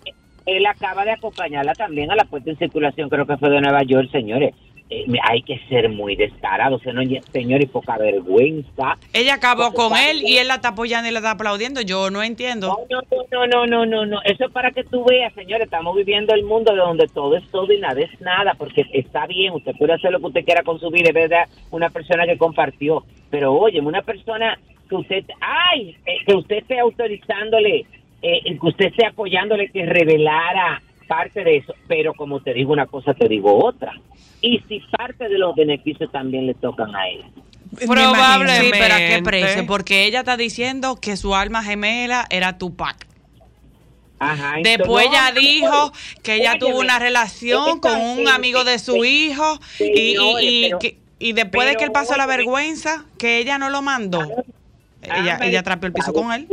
Speaker 4: Él acaba de acompañarla también a la puesta en circulación, creo que fue de Nueva York, señores. Eh, hay que ser muy descarado, señor, señor, y poca vergüenza.
Speaker 2: Ella acabó con él
Speaker 4: que-
Speaker 2: y él la está apoyando y la está aplaudiendo. Yo no entiendo.
Speaker 4: No, no, no, no, no, no, no. Eso es para que tú veas, señores. Estamos viviendo el mundo de donde todo es todo y nada es nada, porque está bien, usted puede hacer lo que usted quiera con su vida, es verdad, una persona que compartió. Pero oye, una persona que usted, ay, eh, que usted esté autorizándole, eh, que usted esté apoyándole que revelara parte de eso. Pero como te digo una cosa, te digo otra. Y si parte de los beneficios también le tocan a él.
Speaker 1: Me
Speaker 3: Probablemente.
Speaker 2: Sí, pero ¿a qué precio? Porque ella está diciendo que su alma gemela era Tupac.
Speaker 4: Ajá,
Speaker 2: Después
Speaker 4: entonces,
Speaker 2: ella
Speaker 4: no,
Speaker 2: dijo que ella
Speaker 4: óyeme,
Speaker 2: tuvo una relación con un amigo de su hijo y, y-
Speaker 4: Señores,
Speaker 2: y
Speaker 4: pero-
Speaker 2: que- y después de que él pasó la vergüenza, que ella no lo mandó. Ella,
Speaker 4: Ah,
Speaker 2: ella trapeó el piso con él.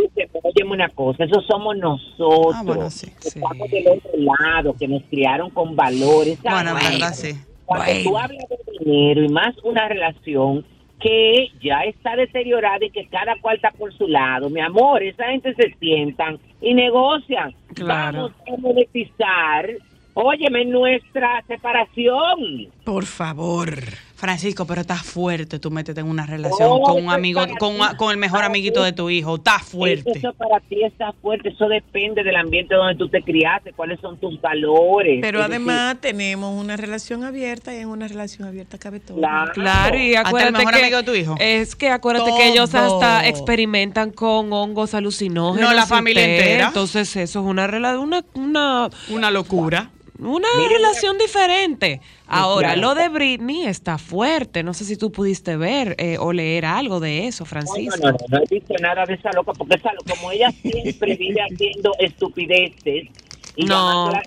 Speaker 4: Óyeme una cosa, eso somos nosotros.
Speaker 2: Ah, bueno, sí,
Speaker 4: que
Speaker 3: sí.
Speaker 4: Estamos del otro lado, que nos criaron con valores.
Speaker 2: Bueno, en
Speaker 4: ¿sabes?
Speaker 2: verdad sí.
Speaker 4: Cuando tú
Speaker 1: Bueno.
Speaker 4: hablas de dinero y más una relación que ya está deteriorada y que cada cual está por su lado, mi amor, esa gente se sientan y negocian.
Speaker 3: Claro.
Speaker 4: Vamos a monetizar Óyeme, nuestra separación.
Speaker 1: Por favor.
Speaker 2: Francisco, pero está fuerte tú métete en una relación
Speaker 4: Oh,
Speaker 2: con un amigo, con,
Speaker 4: ti.
Speaker 2: con el mejor amiguito
Speaker 4: ti.
Speaker 2: de tu hijo. Está fuerte.
Speaker 4: Eso para ti está fuerte, eso depende del ambiente donde tú te criaste, cuáles son tus valores.
Speaker 1: Pero
Speaker 4: Es decir,
Speaker 1: además tenemos una relación abierta y en una relación abierta cabe todo.
Speaker 4: Claro.
Speaker 3: Claro, y
Speaker 2: Hasta el
Speaker 3: acuérdate
Speaker 2: mejor
Speaker 3: que
Speaker 2: amigo de tu hijo.
Speaker 3: es que acuérdate que ellos hasta experimentan con hongos alucinógenos.
Speaker 2: No, la familia entera.
Speaker 3: Entonces eso es una rela- una una
Speaker 2: Una locura.
Speaker 3: Una
Speaker 4: Miren,
Speaker 3: relación diferente. Ahora,
Speaker 4: claro.
Speaker 3: lo de Britney está fuerte. No sé si tú pudiste ver eh, o leer algo de eso,
Speaker 4: No,
Speaker 3: Francisco.
Speaker 4: no, no, no, no he visto nada de esa loca, porque esa, como ella siempre vive haciendo estupideces y
Speaker 3: No.
Speaker 4: la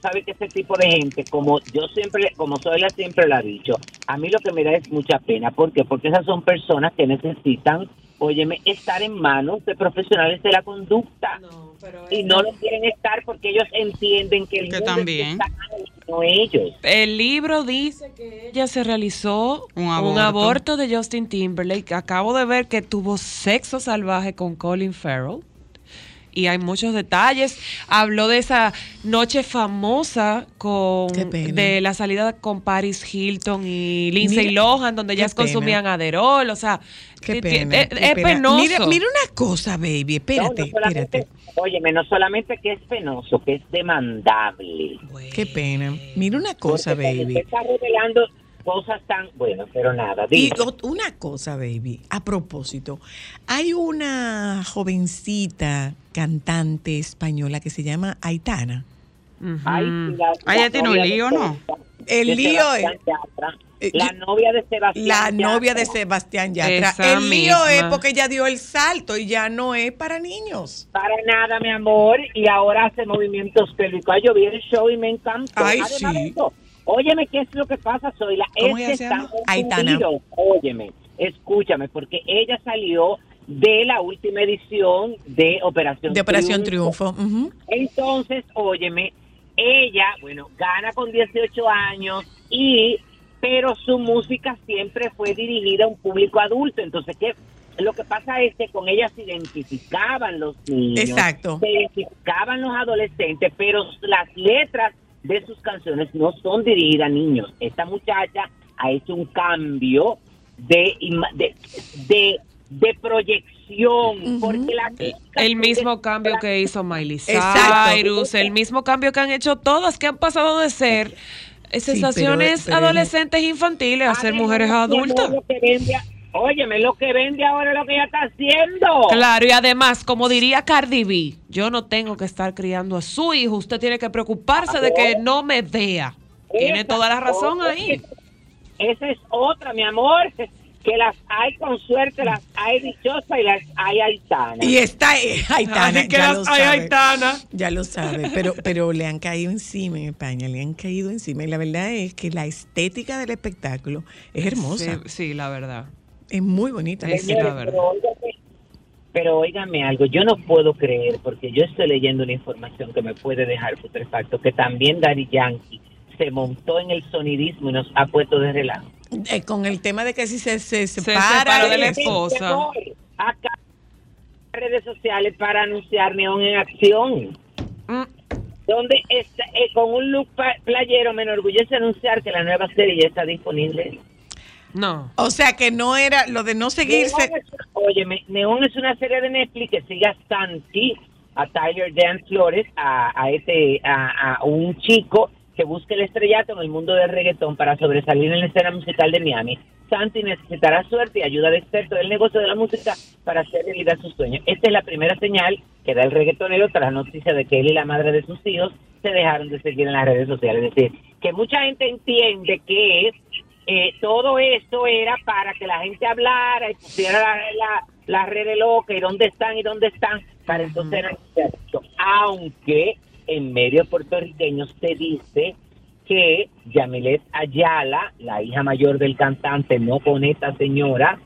Speaker 4: sabes que ese tipo de gente, como yo siempre, como Zoila siempre lo ha dicho, a mí lo que me da es mucha pena. ¿Por qué? Porque esas son personas que necesitan, óyeme, estar en manos de profesionales de la conducta. Y no lo quieren estar porque ellos entienden que el
Speaker 2: Que
Speaker 4: mundo
Speaker 2: también.
Speaker 4: está mal, no ellos.
Speaker 3: El libro dice que ella se realizó
Speaker 2: Un aborto.
Speaker 3: de Justin Timberlake. Acabo de ver que tuvo sexo salvaje con Colin Farrell. Y hay muchos detalles. Habló de esa noche famosa con de la salida con Paris Hilton y Lindsay
Speaker 1: Mira,
Speaker 3: Lohan, donde ellas
Speaker 1: pena.
Speaker 3: consumían Aderol. O sea,
Speaker 1: Qué pena.
Speaker 3: es,
Speaker 1: qué
Speaker 3: es
Speaker 1: pena.
Speaker 3: penoso.
Speaker 1: Mira, mira una cosa, baby. Espérate,
Speaker 4: No, no solamente-
Speaker 1: espérate.
Speaker 4: Óyeme, no solamente que es penoso, que es demandable.
Speaker 1: Qué pena. Mira una cosa,
Speaker 4: Porque
Speaker 1: baby.
Speaker 4: usted está revelando cosas tan bueno, pero nada.
Speaker 1: Y
Speaker 4: Dime.
Speaker 1: una cosa, baby, a propósito, hay una jovencita cantante española que se llama Aitana.
Speaker 3: Ujú.
Speaker 4: Ay, la-
Speaker 2: Ah, tiene un
Speaker 4: novia de
Speaker 2: lío, ¿no?
Speaker 4: Sebastián-
Speaker 1: El lío es-. Eh,
Speaker 4: La novia de Sebastián
Speaker 1: La novia de
Speaker 4: Yatra.
Speaker 1: Sebastián Yatra.
Speaker 3: Esa
Speaker 1: El lío es porque ella dio el salto y ya no es para niños.
Speaker 4: Para nada, mi amor. Y ahora hace movimientos pélvicos. Yo vi el show y me encantó.
Speaker 1: Ay,
Speaker 4: Además
Speaker 1: sí.
Speaker 4: de eso, óyeme, ¿qué es lo que pasa, Zoila?
Speaker 2: ¿Cómo
Speaker 4: Es
Speaker 2: ella
Speaker 4: que
Speaker 2: se llama?
Speaker 1: Aitana.
Speaker 4: Óyeme, escúchame, porque ella salió de la última edición de Operación
Speaker 1: De Operación Triunfo.
Speaker 4: Entonces, óyeme, ella, bueno, gana con 18 años y pero su música siempre fue dirigida a un público adulto. Entonces, ¿qué? Lo que pasa es que con ella se identificaban los niños,
Speaker 1: Exacto.
Speaker 4: se identificaban los adolescentes, pero las letras de sus canciones no son dirigidas a niños. Esta muchacha ha hecho un cambio de, de, de, de proyección, porque la
Speaker 3: El mismo cambio que hizo Miley. Cyrus, el mismo cambio que han hecho todas, que han pasado de ser sensaciones
Speaker 1: pero-
Speaker 3: adolescentes infantiles a ser mujeres adultas.
Speaker 4: Lo que vende, óyeme, lo que vende ahora es lo que ella está haciendo.
Speaker 3: Claro, y además, como diría Cardi B, yo no tengo que estar criando a su hijo, usted tiene que preocuparse de que no me vea. Tiene
Speaker 4: Esa
Speaker 3: toda la razón
Speaker 4: otra-
Speaker 3: ahí.
Speaker 4: Esa es otra, mi amor, que las hay con suerte, las hay dichosas y las hay aitanas.
Speaker 1: Y está Aitana,
Speaker 3: Ay, que
Speaker 1: ya
Speaker 3: las-
Speaker 1: lo
Speaker 3: ay,
Speaker 1: sabe.
Speaker 3: Aitana.
Speaker 1: Ya lo sabe, pero, pero le han caído encima en España, le han caído encima. Y la verdad es que la estética del espectáculo es hermosa,
Speaker 3: Sí, sí, la verdad.
Speaker 1: Es muy bonita.
Speaker 3: Es- la verdad.
Speaker 4: pero, óigame, pero óigame algo, yo no puedo creer, porque yo estoy leyendo una información que me puede dejar putrefacto, que también Daddy Yankee se montó en el sonidismo y nos ha puesto de relajo.
Speaker 1: Eh, con el tema de que si se, se
Speaker 3: separa de la
Speaker 1: es-
Speaker 3: esposa.
Speaker 4: Acá redes sociales para anunciar Neón en acción.
Speaker 3: Mm,
Speaker 4: donde está, eh, con un look playero me enorgullece anunciar que la nueva serie ya está disponible.
Speaker 3: No.
Speaker 1: O sea que no era lo de no seguirse.
Speaker 4: Neón es, óyeme, Neón es una serie de Netflix que sigue a Santi, a Tyler Dan Flores, a, a este, a, a un chico que busca el estrellato en el mundo del reggaetón para sobresalir en la escena musical de Miami. Santi necesitará suerte y ayuda de expertos del negocio de la música para hacer realidad sus sueños. Esta es la primera señal que da el reggaetonero tras la noticia de que él y la madre de sus hijos se dejaron de seguir en las redes sociales. Es decir, que mucha gente entiende que eh, todo esto era para que la gente hablara y pusiera la, la, la red loca y dónde están y dónde están, para entonces. Aunque en medios puertorriqueños se dice que Yamilet Ayala, la hija mayor del cantante, no con esta señora,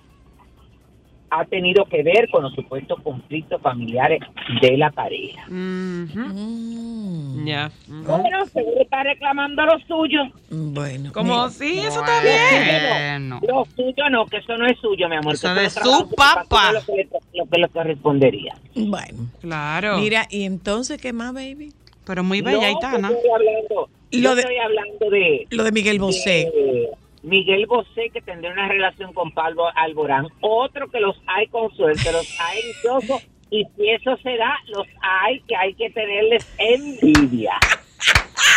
Speaker 4: ha tenido que ver con los supuestos conflictos familiares de la pareja.
Speaker 1: Mm,
Speaker 3: Ya. ujú.
Speaker 4: Bueno, seguro está reclamando lo suyo.
Speaker 1: Bueno,
Speaker 3: Como
Speaker 1: mira,
Speaker 3: sí, eso está bien.
Speaker 2: Bueno.
Speaker 4: Lo suyo no, que eso no es suyo, mi amor.
Speaker 2: Eso
Speaker 4: que
Speaker 2: de
Speaker 4: es
Speaker 2: su papá.
Speaker 4: Lo que, le, lo que le correspondería.
Speaker 1: bueno.
Speaker 3: Claro.
Speaker 1: Mira, y entonces, ¿qué más, baby?
Speaker 2: Pero muy bella,
Speaker 4: no,
Speaker 2: Aitana.
Speaker 4: Yo estoy hablando,
Speaker 1: Lo
Speaker 4: yo
Speaker 1: de-
Speaker 4: estoy hablando de,
Speaker 1: Lo de Miguel Bosé.
Speaker 4: de Miguel Bosé, que tendrá una relación con Pablo Alborán. Otro que los hay con suerte, los hay dichosos. Y si eso se da, los hay que hay que tenerles envidia.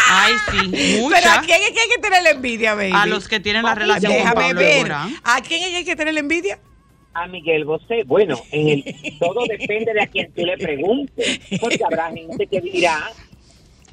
Speaker 2: Ay, sí,
Speaker 1: Pero
Speaker 2: mucha.
Speaker 1: ¿a quién es que hay que tener la envidia, baby?
Speaker 2: A los que tienen la relación con Pablo
Speaker 1: ver.
Speaker 2: Alborán.
Speaker 1: ¿A quién es que hay que tener la envidia?
Speaker 4: A Miguel Bosé, bueno, en el, todo depende de a quien tú le preguntes, porque habrá gente que dirá,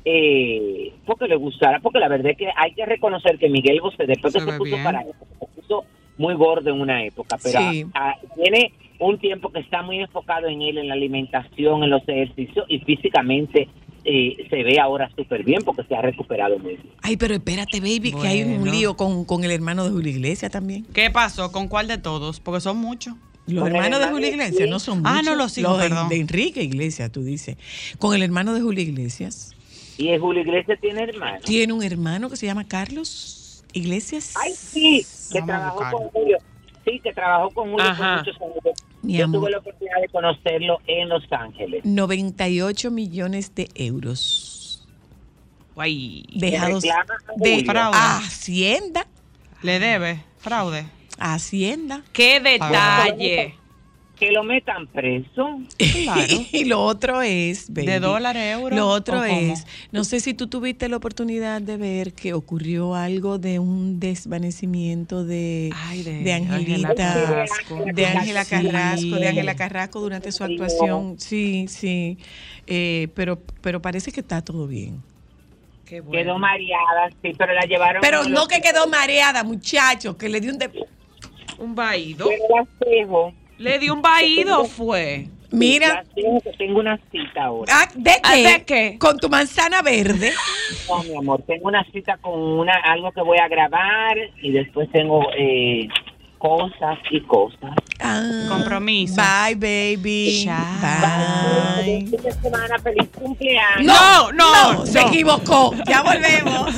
Speaker 4: eh, porque le gustará, porque la verdad es que hay que reconocer que Miguel Bosé, después que
Speaker 2: Se
Speaker 4: puso
Speaker 2: bien.
Speaker 4: para eso, se puso muy gordo en una época, pero
Speaker 1: Sí.
Speaker 4: ah, tiene un tiempo que está muy enfocado en él, en la alimentación, en los ejercicios, y físicamente eh, se ve ahora súper bien porque se ha recuperado muy bien.
Speaker 1: Ay, pero espérate, baby, que hay un lío con, con el hermano de Julio Iglesias también.
Speaker 2: ¿Qué pasó? ¿Con cuál de todos? Porque son muchos.
Speaker 1: Los
Speaker 4: Con
Speaker 1: hermanos de Julio Iglesias no son
Speaker 2: Ah,
Speaker 1: muchos.
Speaker 2: no lo sigo,
Speaker 1: Los de-
Speaker 2: perdón.
Speaker 1: de Enrique Iglesias, tú dices. Con el hermano de Julio Iglesias.
Speaker 4: Y el Julio Iglesias tiene hermano.
Speaker 1: Tiene un hermano que se llama Carlos Iglesias.
Speaker 4: Ay, sí, que trabajó con Julio. Sí, que trabajó con Julio
Speaker 3: Ajá.
Speaker 4: por muchos años.
Speaker 1: Mi
Speaker 4: Yo
Speaker 1: amor.
Speaker 4: tuve la oportunidad de conocerlo en Los Ángeles.
Speaker 1: 98 millones de euros
Speaker 2: Guay.
Speaker 1: dejados de.
Speaker 2: Fraude.
Speaker 1: a Hacienda.
Speaker 2: Le debe. Fraude.
Speaker 1: a Hacienda.
Speaker 3: ¡Qué detalle!
Speaker 4: Que lo metan preso.
Speaker 2: Claro.
Speaker 1: y lo otro es, baby,
Speaker 2: ¿De dólares, euros?
Speaker 1: Lo
Speaker 2: ¿O
Speaker 1: otro
Speaker 2: cómo?
Speaker 1: es, no sé si tú tuviste la oportunidad de ver que ocurrió algo de un desvanecimiento de,
Speaker 3: Ay, de
Speaker 1: de Angelita,
Speaker 3: Carrasco.
Speaker 1: de Ángela. Carrasco, de Ángela Carrasco durante su actuación. Sí, sí. Eh, pero, pero parece que está todo bien.
Speaker 3: Qué bueno.
Speaker 4: Quedó mareada, sí, pero la llevaron.
Speaker 1: Pero
Speaker 4: a
Speaker 1: no que quedó mareada, muchacho, que le dio un... de-
Speaker 3: Un vaído.
Speaker 4: Pero.
Speaker 3: Le dio un vaído, fue.
Speaker 1: Mira,
Speaker 4: tengo una cita ahora.
Speaker 1: ah, ¿de
Speaker 3: Ah,
Speaker 1: qué?
Speaker 3: ¿de qué?
Speaker 1: Con tu manzana verde.
Speaker 4: No, mi amor, tengo una cita con una algo que voy a grabar y después tengo eh, cosas y cosas.
Speaker 1: Ah,
Speaker 2: Compromiso.
Speaker 1: Bye, baby. Bye.
Speaker 4: Fin de semana, feliz cumpleaños.
Speaker 3: No, no,
Speaker 1: se
Speaker 3: no.
Speaker 1: equivocó. Ya volvemos.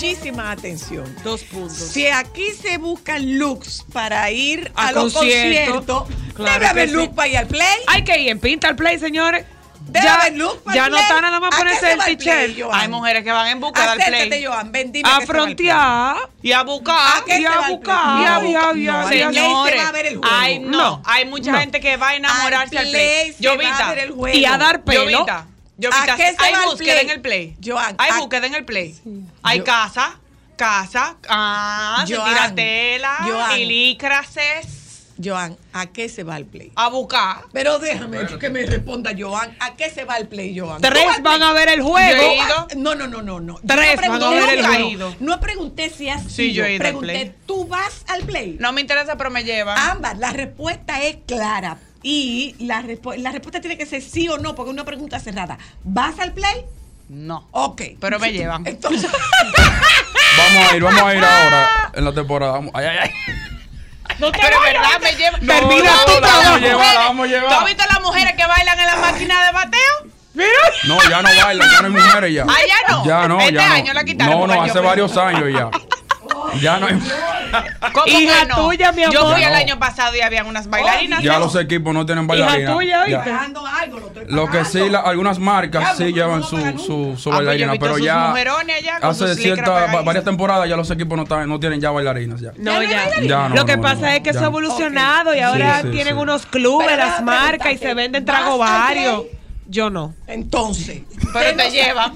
Speaker 1: Muchísima atención.
Speaker 3: Dos puntos.
Speaker 1: Si aquí se buscan looks para ir a,
Speaker 3: A
Speaker 1: los
Speaker 3: conciertos,
Speaker 1: conciertos,
Speaker 3: claro
Speaker 1: debe haber
Speaker 3: sí.
Speaker 1: para ir al play.
Speaker 3: Hay que ir en pinta al play, señores.
Speaker 1: Debe
Speaker 3: ya
Speaker 1: haber look para
Speaker 3: ya no
Speaker 1: play.
Speaker 3: está nada más
Speaker 1: ¿A qué
Speaker 3: ponerse
Speaker 1: se
Speaker 3: el
Speaker 1: al play,
Speaker 3: t-shirt.
Speaker 2: Hay mujeres que van en busca del play.
Speaker 1: Joan,
Speaker 3: A
Speaker 1: al play.
Speaker 3: frontear.
Speaker 2: Y a buscar.
Speaker 1: ¿A
Speaker 3: Y a
Speaker 1: al play?
Speaker 3: buscar.
Speaker 1: Y a
Speaker 3: Y a-
Speaker 1: buscar.
Speaker 3: y a-
Speaker 1: No,
Speaker 3: y a-
Speaker 1: al play se
Speaker 2: Señores, hay, no,
Speaker 3: No,
Speaker 2: hay mucha
Speaker 3: no.
Speaker 2: gente que va a enamorarse al
Speaker 1: Al
Speaker 2: play.
Speaker 1: play se va a
Speaker 2: Llovita,
Speaker 1: ver el juego.
Speaker 3: Y a dar pelo.
Speaker 2: Llovita,
Speaker 1: ¿A qué se
Speaker 2: hay
Speaker 1: va
Speaker 2: búsqueda en el play.
Speaker 1: Joan,
Speaker 2: hay
Speaker 1: ¿a-
Speaker 2: búsqueda en el play. Hay
Speaker 1: Yo-
Speaker 2: casa, casa, ah, se tira tela
Speaker 1: Joan.
Speaker 2: y licrases
Speaker 1: Joan, ¿a qué se va al play?
Speaker 2: a buscar.
Speaker 1: Pero déjame que me responda Joan. ¿A qué se va al play, Joan?
Speaker 3: Tres
Speaker 1: ¿Tú vas
Speaker 3: van a ver el
Speaker 2: Yo
Speaker 3: juego.
Speaker 2: he ido.
Speaker 1: No, no, no, no, no.
Speaker 3: Tres
Speaker 1: no pregunté,
Speaker 3: van a ver el
Speaker 1: no,
Speaker 2: juego.
Speaker 1: no, No pregunté si has
Speaker 2: Sí, yo he ido al
Speaker 1: Pregunté,
Speaker 2: play.
Speaker 1: ¿tú vas al play?
Speaker 2: No me interesa, pero me llevan.
Speaker 1: Ambas, la respuesta es clara. Y la, respu- la respuesta tiene que ser sí o no, porque es una pregunta cerrada. ¿Vas al play?
Speaker 2: No.
Speaker 1: Ok.
Speaker 2: Pero me llevan.
Speaker 1: Entonces,
Speaker 5: Vamos a ir, vamos a ir ahora en la temporada. Vamos- Ay, ay, ay.
Speaker 2: pero es verdad, me llevan.
Speaker 5: No,
Speaker 3: Termina
Speaker 5: no,
Speaker 3: tu
Speaker 5: la
Speaker 3: trabajo.
Speaker 5: vamos a llevar, la vamos a
Speaker 2: ¿Tú has
Speaker 5: llevar.
Speaker 2: visto las mujeres que bailan en la máquina de bateo?
Speaker 5: No, ya no bailan, ya no hay mujeres ya.
Speaker 2: Ah, ya no.
Speaker 5: Ya no,
Speaker 2: Este
Speaker 5: ya no.
Speaker 2: año la quitaron,
Speaker 5: No, no, hace varios años ya. Ya no hay.
Speaker 2: ¿Cómo
Speaker 3: Hija
Speaker 2: que no?
Speaker 3: tuya, mi
Speaker 2: Yo
Speaker 3: amor.
Speaker 2: fui el año pasado y habían unas bailarinas.
Speaker 5: Ya los equipos no tienen
Speaker 3: Hija
Speaker 5: bailarina.
Speaker 3: tuya,
Speaker 1: lo estoy
Speaker 5: Lo que sí, la- algunas marcas
Speaker 1: Ya,
Speaker 5: sí llevan su, su, su
Speaker 2: Ah, pues yo
Speaker 5: bailarina, pero ya hace ciertas varias temporadas ya los equipos no, están, no tienen ya bailarinas ya.
Speaker 3: No, ya.
Speaker 5: Ya no,
Speaker 3: Lo que
Speaker 5: no,
Speaker 3: pasa
Speaker 5: no,
Speaker 3: es que
Speaker 5: ya
Speaker 3: eso ha evolucionado y ahora
Speaker 5: sí,
Speaker 3: tienen
Speaker 5: sí.
Speaker 3: unos clubes,
Speaker 1: Pero
Speaker 3: las marcas y se venden
Speaker 1: ¿vas
Speaker 3: tragos
Speaker 1: al
Speaker 3: varios. Yo no.
Speaker 1: Entonces.
Speaker 2: Pero
Speaker 1: ¿qué
Speaker 2: te llevan.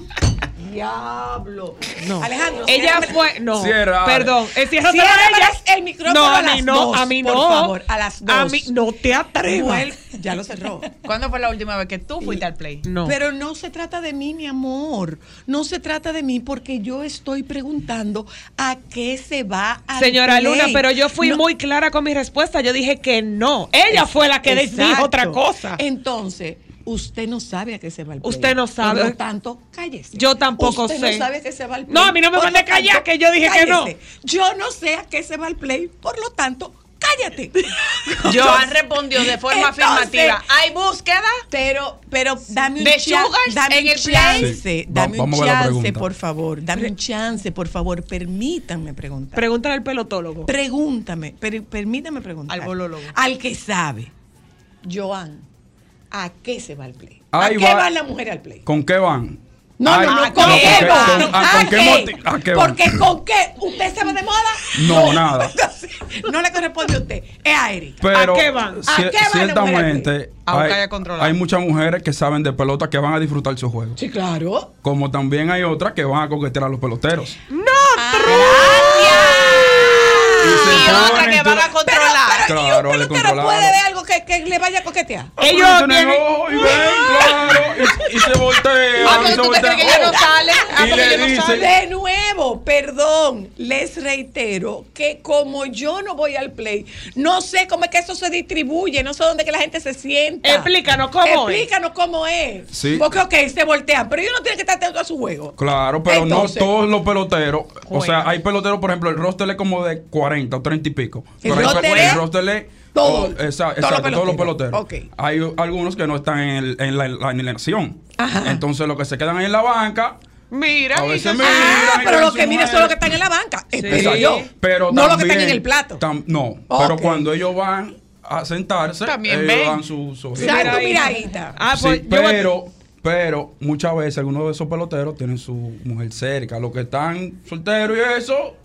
Speaker 1: Diablo.
Speaker 3: No.
Speaker 1: Alejandro,
Speaker 3: Ella fue. No.
Speaker 5: Cierra.
Speaker 3: Perdón. eh, ciérrate
Speaker 1: Ciérrame
Speaker 3: a ella.
Speaker 1: el micrófono
Speaker 3: No,
Speaker 1: a
Speaker 3: a mí
Speaker 1: las
Speaker 3: no.
Speaker 1: dos,
Speaker 3: a mí
Speaker 1: por
Speaker 3: no.
Speaker 1: favor, a las
Speaker 3: A
Speaker 1: dos.
Speaker 3: mí no te atrevas.
Speaker 1: Vuel- Ya lo cerró.
Speaker 2: ¿Cuándo fue la última vez que tú fuiste al play?
Speaker 3: No.
Speaker 1: Pero no se trata de mí, mi amor. No se trata de mí porque yo estoy preguntando a qué se va a.
Speaker 3: Señora Luna, pero yo fui muy clara con mi respuesta. Yo dije que no. Ella fue la que dijo otra cosa.
Speaker 1: Entonces, usted no sabe a qué se va el play.
Speaker 3: Usted no sabe.
Speaker 1: Por lo tanto, cállese.
Speaker 3: Yo tampoco
Speaker 1: usted
Speaker 3: sé.
Speaker 1: no sabe a qué se va el play.
Speaker 3: No, a mí no me
Speaker 1: lo tanto,
Speaker 3: callar, que yo dije que no.
Speaker 1: Yo no sé a qué se va el play, por lo tanto, cállate.
Speaker 2: Joan respondió de forma
Speaker 1: Entonces,
Speaker 2: afirmativa. ¿Hay búsqueda?
Speaker 1: Pero, pero dame un
Speaker 2: ¿De
Speaker 1: chan-
Speaker 2: sugars
Speaker 1: dame
Speaker 2: en
Speaker 1: un
Speaker 2: el
Speaker 1: chance,
Speaker 5: Sí.
Speaker 1: dame un
Speaker 5: a
Speaker 1: chance, por favor, dame un chance, por favor, permítanme preguntar.
Speaker 3: Pregúntale al pelotólogo.
Speaker 1: Pregúntame, per- permítame preguntar.
Speaker 2: Al bolólogo.
Speaker 1: Al que sabe, Joan, ¿a qué se va el play? ¿A qué
Speaker 5: va-
Speaker 1: van las mujeres al play?
Speaker 5: ¿Con qué van?
Speaker 1: No,
Speaker 5: Ay,
Speaker 1: no, no,
Speaker 5: no,
Speaker 1: ¿con
Speaker 5: ¿con
Speaker 1: qué
Speaker 5: qué-
Speaker 1: van?
Speaker 5: con- ah,
Speaker 1: ¿A
Speaker 5: a qué van?
Speaker 1: Porque ¿con qué? ¿Usted se va de moda?
Speaker 5: No, nada.
Speaker 1: no le corresponde a usted, es a Erika.
Speaker 5: Pero
Speaker 3: ¿A qué van?
Speaker 1: ¿A qué van
Speaker 5: ciertamente
Speaker 2: A
Speaker 5: hay,
Speaker 2: y a
Speaker 5: hay muchas mujeres que saben de pelota que van a disfrutar su juego.
Speaker 1: Sí, claro.
Speaker 5: Como también hay otras que van a coquetear a los peloteros.
Speaker 2: Y
Speaker 5: se
Speaker 2: otra
Speaker 5: ponen
Speaker 2: que van a
Speaker 5: Claro,
Speaker 1: ¿y
Speaker 5: le
Speaker 1: un pelotero
Speaker 5: controlaron.
Speaker 1: puede ver algo que, que le vaya a coquetear?
Speaker 3: Ellos
Speaker 5: tienen y ven, claro, y, y se voltean.
Speaker 2: Ah,
Speaker 5: y
Speaker 2: pero
Speaker 5: se
Speaker 2: tú te
Speaker 5: voltean.
Speaker 2: crees que ellos no salen. Ah,
Speaker 5: Y
Speaker 2: porque no salen.
Speaker 1: De nuevo, perdón, les reitero que como yo no voy al play, no sé cómo es que eso se distribuye, no sé dónde que la gente se sienta.
Speaker 3: Explícanos cómo es.
Speaker 1: Explícanos cómo es.
Speaker 5: Sí.
Speaker 1: Porque, ok, se voltean, pero ellos no tienen que estar atentos a su juego.
Speaker 5: Claro, pero
Speaker 1: Entonces,
Speaker 5: no todos los peloteros. O sea, hay peloteros, por ejemplo, el roster es como de 40 o 30 y pico.
Speaker 1: Roster
Speaker 5: el roster
Speaker 1: todo-
Speaker 5: oh,
Speaker 1: todos los
Speaker 5: exacto, todos los
Speaker 1: peloteros.
Speaker 5: Hay algunos que no están en, el- en la, la alineación. Entonces, los que se quedan ahí en la banca.
Speaker 2: Mira,
Speaker 5: A
Speaker 2: y
Speaker 5: veces
Speaker 1: Ah, pero los que miran
Speaker 5: mujer.
Speaker 1: son los que están en la banca. Espero
Speaker 5: Exacto.
Speaker 1: yo.
Speaker 5: Pero
Speaker 1: no los que están en el plato.
Speaker 5: tam- no, pero cuando ellos van a sentarse,
Speaker 2: También
Speaker 5: ellos
Speaker 2: ven.
Speaker 5: dan su, su
Speaker 3: Miradita.
Speaker 1: miradita.
Speaker 3: Ah,
Speaker 5: Sí,
Speaker 3: pues
Speaker 5: pero, pero muchas veces algunos de esos peloteros tienen su mujer cerca. Los que están solteros y eso,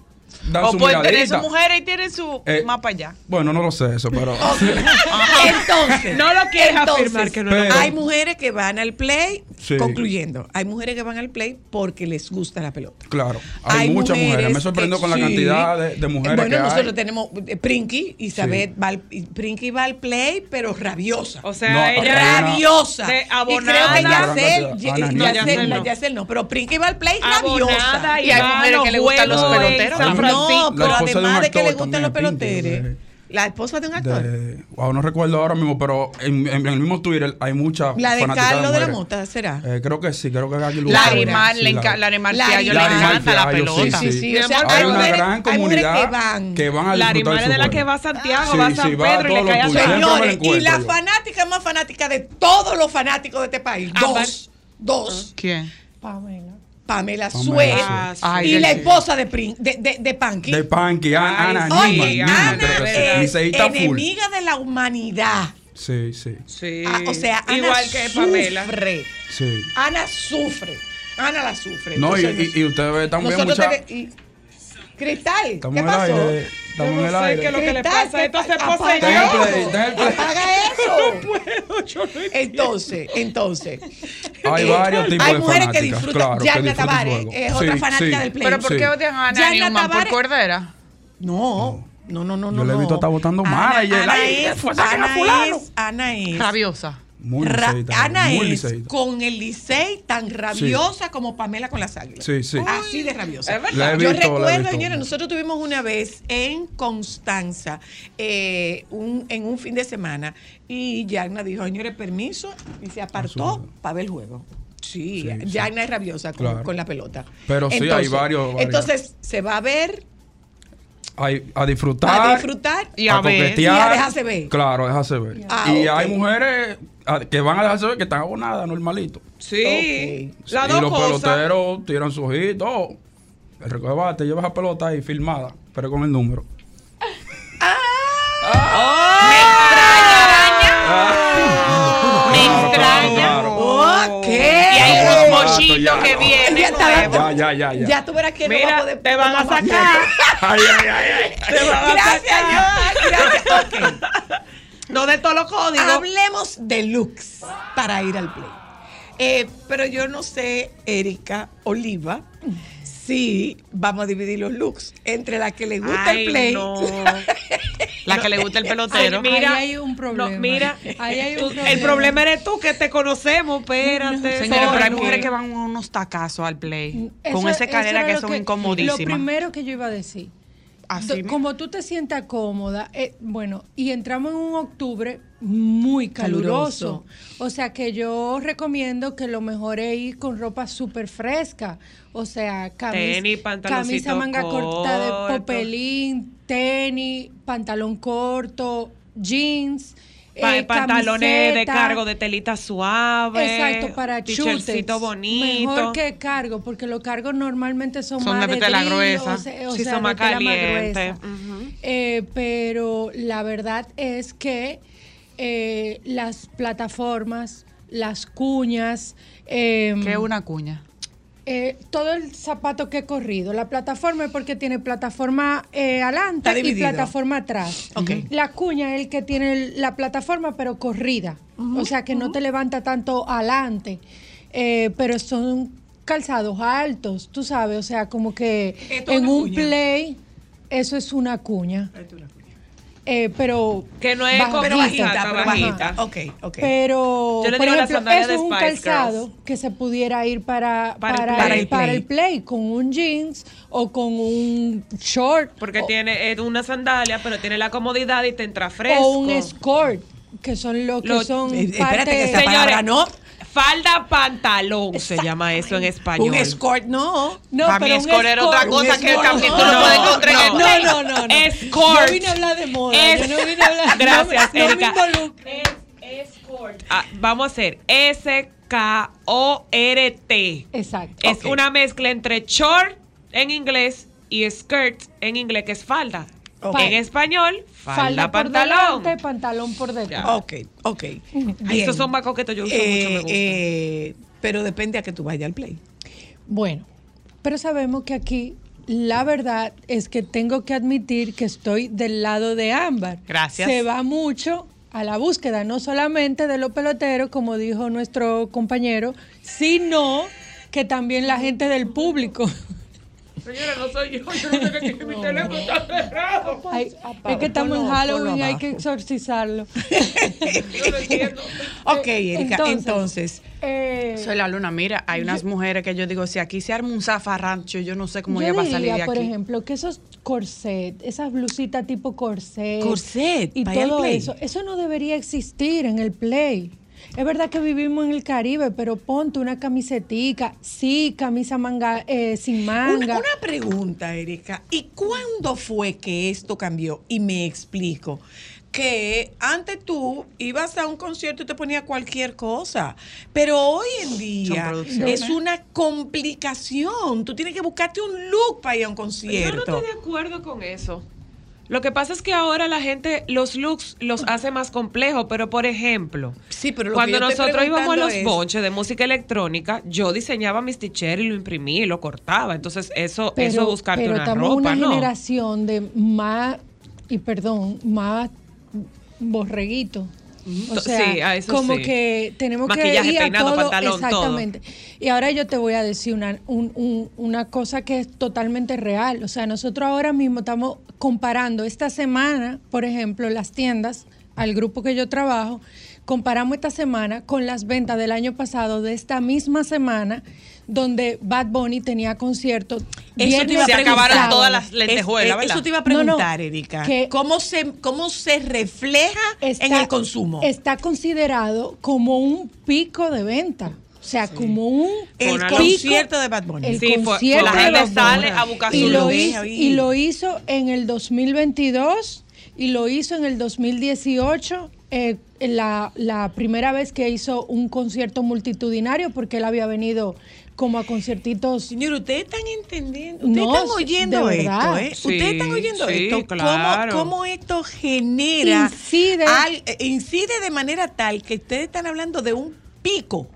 Speaker 5: dan
Speaker 2: O pueden tener
Speaker 5: miradita.
Speaker 2: su mujer y tienen su
Speaker 5: Eh,
Speaker 2: mapa allá.
Speaker 5: Bueno, no lo sé eso, pero...
Speaker 1: Entonces,
Speaker 3: No lo quieres
Speaker 1: entonces,
Speaker 3: afirmar que no
Speaker 5: Pero-
Speaker 1: Hay mujeres que van al play,
Speaker 5: Sí.
Speaker 1: concluyendo, hay mujeres que van al play porque les gusta la pelota.
Speaker 5: Claro, hay, muchas mujeres. Me sorprendo
Speaker 1: que
Speaker 5: con la
Speaker 1: sí.
Speaker 5: cantidad de, de mujeres
Speaker 1: Bueno,
Speaker 5: que
Speaker 1: nosotros
Speaker 5: hay.
Speaker 1: tenemos eh, Prinky, Isabel, va al, y Prinky va al play, pero rabiosa.
Speaker 3: O sea,
Speaker 5: No,
Speaker 3: ella.
Speaker 1: rabiosa.
Speaker 3: de
Speaker 1: y creo que Yacel,
Speaker 5: no,
Speaker 3: Yacel no.
Speaker 1: Yacel no, pero Prinky va al play rabiosa.
Speaker 3: Y,
Speaker 2: Y hay mujeres que le gustan los peloteros.
Speaker 5: No,
Speaker 1: pero además de que le gustan los peloteros,
Speaker 5: de-
Speaker 1: la esposa de un actor.
Speaker 5: de- wow, no recuerdo ahora mismo, pero en, en el mismo Twitter hay muchas
Speaker 1: La de Carlos de la. Mota, ¿será?
Speaker 5: Eh, creo que sí, creo que Gary
Speaker 2: Larimar,
Speaker 5: Sí,
Speaker 2: le
Speaker 5: la-
Speaker 2: enca- Larimar
Speaker 1: Lari-
Speaker 2: Fiallo le encanta la pelota.
Speaker 1: Sí,
Speaker 5: sí.
Speaker 1: sí, o sea,
Speaker 5: Hay
Speaker 1: hay
Speaker 5: una
Speaker 1: mujeres-
Speaker 5: gran
Speaker 1: hay mujeres
Speaker 5: comunidad
Speaker 1: que van.
Speaker 5: que van a
Speaker 3: es de la que va a Santiago, va a
Speaker 5: sí,
Speaker 3: San Pedro y le cae a
Speaker 1: Señores, y la
Speaker 5: yo.
Speaker 1: fanática más fanática de todos los fanáticos de este país, dos, dos,
Speaker 2: ¿Quién?
Speaker 1: Pamela
Speaker 5: Pamela
Speaker 1: Suez y la esposa de, Prin- de, de, de Panky.
Speaker 5: De Panky,
Speaker 3: Ay,
Speaker 5: Ana,
Speaker 1: Oye, Ana es enemiga de la humanidad.
Speaker 5: Sí, sí,
Speaker 3: Sí.
Speaker 1: Ah, o sea, Ana
Speaker 3: igual que Pamela.
Speaker 1: sufre.
Speaker 5: sí.
Speaker 1: Ana sufre. Ana la sufre.
Speaker 5: No, y,
Speaker 1: Entonces,
Speaker 5: y, y usted ve también mucha...
Speaker 1: y- Cristal,
Speaker 5: Estamos
Speaker 1: ¿qué
Speaker 5: en el
Speaker 1: pasó?
Speaker 5: aire, estamos en
Speaker 3: Yo
Speaker 5: el
Speaker 3: no sé
Speaker 5: aire.
Speaker 3: qué es lo que le pasa.
Speaker 1: ¿qué
Speaker 3: Esto se
Speaker 1: pa-
Speaker 3: poseyó.
Speaker 5: Deja el
Speaker 1: apaga eso. eso.
Speaker 3: puedo, yo no entiendo.
Speaker 1: Entonces, entonces.
Speaker 5: Hay
Speaker 1: eh,
Speaker 5: varios tipos
Speaker 1: hay
Speaker 5: de
Speaker 1: mujeres que disfrutan.
Speaker 5: claro,
Speaker 1: Yarna Tavares es otra
Speaker 5: Sí,
Speaker 1: fanática
Speaker 5: sí.
Speaker 1: del play.
Speaker 2: ¿Pero por
Speaker 5: Sí.
Speaker 2: qué odian a Ana Newman? ¿Por cordera?
Speaker 1: No, no, no, no, no.
Speaker 5: Yo le he
Speaker 1: no.
Speaker 5: visto estar votando
Speaker 1: Ana-
Speaker 5: manager,
Speaker 1: Ana
Speaker 5: ay,
Speaker 1: es,
Speaker 5: a a
Speaker 1: Ana
Speaker 5: fulano.
Speaker 1: es, Ana es.
Speaker 2: Rabiosa.
Speaker 5: Muy
Speaker 1: Ra-
Speaker 5: liceísta,
Speaker 1: Ana
Speaker 5: muy
Speaker 1: es con el Licey tan rabiosa como Pamela con las águilas.
Speaker 5: Sí, sí.
Speaker 1: Así de rabiosa.
Speaker 3: Es verdad.
Speaker 5: La he
Speaker 1: Yo recuerdo, señores, nosotros tuvimos una vez en Constanza, eh, un- en un fin de semana, y Yagna dijo, señores, permiso, y se apartó para ver el juego. Sí,
Speaker 5: Sí.
Speaker 1: Yagna es rabiosa con,
Speaker 5: Claro.
Speaker 1: con la pelota.
Speaker 5: Pero sí, hay varios-.
Speaker 1: Entonces, se va a ver,
Speaker 5: a disfrutar.
Speaker 1: a disfrutar
Speaker 2: Y a ver.
Speaker 1: Y a dejarse ver.
Speaker 5: Claro, dejarse ver.
Speaker 1: Ah,
Speaker 5: y hay mujeres que van a dejarse ver que están abonadas, normalito.
Speaker 3: Sí.
Speaker 1: Ok.
Speaker 3: Las
Speaker 5: y
Speaker 3: dos
Speaker 5: los
Speaker 3: cosas.
Speaker 5: peloteros tiran su ojitos. oh, El recoge te llevas a pelota ahí filmada, pero con el número.
Speaker 2: Me
Speaker 5: Claro,
Speaker 2: extraña.
Speaker 5: claro,
Speaker 1: Ok.
Speaker 2: Y hay unos
Speaker 5: claro,
Speaker 2: mochitos
Speaker 5: ya.
Speaker 2: que vienen
Speaker 1: Ya.
Speaker 5: Ya, ya, ya, ya.
Speaker 1: Ya tú verás que no va a
Speaker 3: Mira,
Speaker 1: poder.
Speaker 3: te van a
Speaker 1: no
Speaker 3: sacar.
Speaker 5: Ay, ay, ay, ay.
Speaker 3: Te van a
Speaker 1: Gracias,
Speaker 3: sacar.
Speaker 1: Joan. Gracias. Ok.
Speaker 3: No de todos los códigos.
Speaker 1: Hablemos de looks para ir al play. Eh, pero yo no sé, Erika Oliva, si vamos a dividir los looks entre la que le gusta
Speaker 3: Ay,
Speaker 1: el play
Speaker 3: no.
Speaker 2: La que le gusta el pelotero.
Speaker 3: Ay, mira,
Speaker 6: Ahí hay un problema.
Speaker 3: no, mira,
Speaker 6: Ahí hay un
Speaker 3: tú-
Speaker 6: problema.
Speaker 3: el problema eres tú que te conocemos, espérate.
Speaker 2: Señores, pero hay mujeres que van unos tacazos al play.
Speaker 6: Eso-
Speaker 2: con esa
Speaker 6: eso
Speaker 2: escalera
Speaker 6: era
Speaker 2: que son incomodísimas.
Speaker 6: Lo primero que yo iba a decir.
Speaker 2: Así
Speaker 6: como tú te sientas cómoda, eh, bueno, y entramos en un octubre muy caluroso. O sea que yo recomiendo que lo mejor es ir con ropa súper fresca. O sea, camis-
Speaker 3: Tenis, pantaloncito
Speaker 6: camisa manga corta de popelín, tenis, pantalón corto, jeans.
Speaker 3: Pa-
Speaker 6: eh,
Speaker 3: pantalones de cargo de telita suave.
Speaker 6: Exacto, para chutes.
Speaker 3: bonito.
Speaker 6: Mejor que cargo, porque los cargos normalmente son,
Speaker 2: Son
Speaker 6: más
Speaker 2: de
Speaker 6: de
Speaker 2: tela
Speaker 6: drill,
Speaker 2: gruesa.
Speaker 6: O sea, o
Speaker 3: Sí,
Speaker 6: sea,
Speaker 3: son más calientes.
Speaker 6: gruesa. Eh, pero la verdad es que eh, las plataformas, las cuñas, eh,
Speaker 2: Que es una cuña.
Speaker 6: Eh, todo el zapato que he corrido. La plataforma es porque tiene plataforma eh, adelante y plataforma atrás. La cuña es el que tiene la plataforma pero corrida. o sea que no te levanta tanto adelante. Eh, pero son calzados altos, tú sabes. O sea, como que en un
Speaker 1: cuña.
Speaker 6: play eso es una cuña. Eh, pero
Speaker 3: Que no es
Speaker 6: bajita,
Speaker 3: Pero bajita,
Speaker 1: pero bajita. Ok, ok.
Speaker 6: Pero,
Speaker 3: Yo le
Speaker 6: por
Speaker 3: digo
Speaker 6: ejemplo,
Speaker 3: sandalias
Speaker 6: eso es un calzado
Speaker 3: Girls.
Speaker 6: que se pudiera ir para,
Speaker 3: Para
Speaker 6: para,
Speaker 3: el play.
Speaker 6: el, para el play, con un jeans o con un short
Speaker 3: Porque
Speaker 6: o,
Speaker 3: tiene es una sandalia, pero tiene la comodidad y te entra fresco.
Speaker 6: o un escort, que son los que
Speaker 3: Lo-
Speaker 6: son
Speaker 1: Eh, espérate,
Speaker 6: parte
Speaker 1: que esa
Speaker 6: de-
Speaker 1: palabra no.
Speaker 3: Falda pantalón se llama eso en español.
Speaker 1: Un escort no.
Speaker 6: No,
Speaker 2: Para mí escort era otra cosa que el capítulo
Speaker 6: No,
Speaker 2: no puede encontrar en el
Speaker 6: no, no, no, no.
Speaker 3: Escort.
Speaker 6: Yo vine a hablar de moda,
Speaker 3: Es-
Speaker 6: yo no vine a hablar
Speaker 3: Gracias,
Speaker 6: no no
Speaker 3: Erika.
Speaker 6: involucro.
Speaker 3: Es escort. Ah, vamos a hacer S-K-O-R-T.
Speaker 6: Exacto.
Speaker 3: Es
Speaker 1: Ok.
Speaker 3: una mezcla entre short en inglés y skirt en inglés, que es falda.
Speaker 1: Ok.
Speaker 3: En español, falda,
Speaker 6: Falda por
Speaker 3: pantalón.
Speaker 6: delante, pantalón por detrás.
Speaker 1: Ok, ok.
Speaker 3: Ay. Estos son más coquetos, yo uso
Speaker 1: Eh,
Speaker 3: mucho, me gusta.
Speaker 1: eh, pero depende a que tú vayas al play.
Speaker 6: Bueno, pero sabemos que aquí la verdad es que tengo que admitir que estoy del lado de Ámbar.
Speaker 2: Gracias.
Speaker 6: Se va mucho a la búsqueda, no solamente de los peloteros, como dijo nuestro compañero, sino que también la gente del público.
Speaker 3: Señora, no soy yo, yo no sé que mi teléfono está cerrado.
Speaker 6: Ay, es que estamos en Halloween,
Speaker 1: ponlo
Speaker 6: hay que exorcizarlo.
Speaker 3: Yo no entiendo.
Speaker 1: Ok, Erika,
Speaker 6: entonces,
Speaker 1: entonces.
Speaker 6: Eh,
Speaker 2: Soy la luna, mira, hay unas mujeres que yo digo, si aquí se arma un zafarrancho, yo no sé cómo ella va a salir de aquí.
Speaker 6: por ejemplo, que esos corset, esas blusitas tipo corset,
Speaker 1: Corset,
Speaker 6: y todo
Speaker 1: play.
Speaker 6: eso, eso no debería existir en el play. Es verdad que vivimos en el Caribe, pero ponte una camisetica, sí, camisa manga eh, sin manga.
Speaker 1: Una, una pregunta, Erika. ¿Y cuándo fue que esto cambió? Y me explico. Que antes tú ibas a un concierto y te ponía cualquier cosa, pero hoy en día es una complicación. Tú tienes que buscarte un look para ir a un
Speaker 3: Yo no
Speaker 1: concierto.
Speaker 3: estoy de acuerdo con eso. Lo que pasa es que ahora la gente los looks los hace más complejos, pero por ejemplo,
Speaker 1: Sí, pero lo que
Speaker 3: cuando nosotros íbamos a los
Speaker 1: es-
Speaker 3: bonches de música electrónica, yo diseñaba mis t-shirts y lo imprimí y lo cortaba. Entonces, eso,
Speaker 6: pero,
Speaker 3: eso es buscarte
Speaker 6: pero
Speaker 3: una
Speaker 6: estamos
Speaker 3: ropa,
Speaker 6: una
Speaker 3: ¿no?
Speaker 6: generación de más, y perdón, más borreguito. O sea,
Speaker 3: sí, a eso
Speaker 6: como
Speaker 3: sí.
Speaker 6: que tenemos
Speaker 3: Maquillaje,
Speaker 6: que ir a
Speaker 3: peinado,
Speaker 6: todo,
Speaker 3: pantalón, todo.
Speaker 6: exactamente. Y ahora yo te voy a decir una, un- un- una cosa que es totalmente real. O sea, nosotros ahora mismo estamos comparando esta semana, por ejemplo, las tiendas, al grupo que yo trabajo, comparamos esta semana con las ventas del año pasado de esta misma semana donde Bad Bunny tenía concierto.
Speaker 1: Eso te iba a
Speaker 2: Se acabaron todas las lentejuelas,
Speaker 1: Es- eh,
Speaker 2: ¿verdad?
Speaker 1: Eso te iba a
Speaker 6: No, no,
Speaker 1: preguntar, Erika.
Speaker 6: que-
Speaker 1: ¿Cómo, se, ¿Cómo se refleja
Speaker 6: Está-
Speaker 1: en el consumo?
Speaker 6: Está considerado como un pico de venta. O sea, como un
Speaker 1: el
Speaker 3: Pónalo.
Speaker 1: concierto de Bad Bunny.
Speaker 6: el
Speaker 3: Sí, fue-
Speaker 6: concierto
Speaker 3: la gente sale a buscar
Speaker 6: y
Speaker 3: su
Speaker 6: lo hizo, y lo hizo en el 2022 y lo hizo en el 2018 eh, la, la primera vez que hizo un concierto multitudinario porque él había venido como a conciertitos
Speaker 1: Señor, ustedes están entendiendo, ustedes
Speaker 6: No,
Speaker 1: están oyendo esto. ¿eh?
Speaker 3: Sí,
Speaker 1: ustedes están oyendo
Speaker 3: sí,
Speaker 1: esto. ¿Cómo-
Speaker 3: claro.
Speaker 1: ¿Cómo, esto genera,
Speaker 6: Incide.
Speaker 1: al- eh, incide de manera tal que ustedes están hablando de un pico.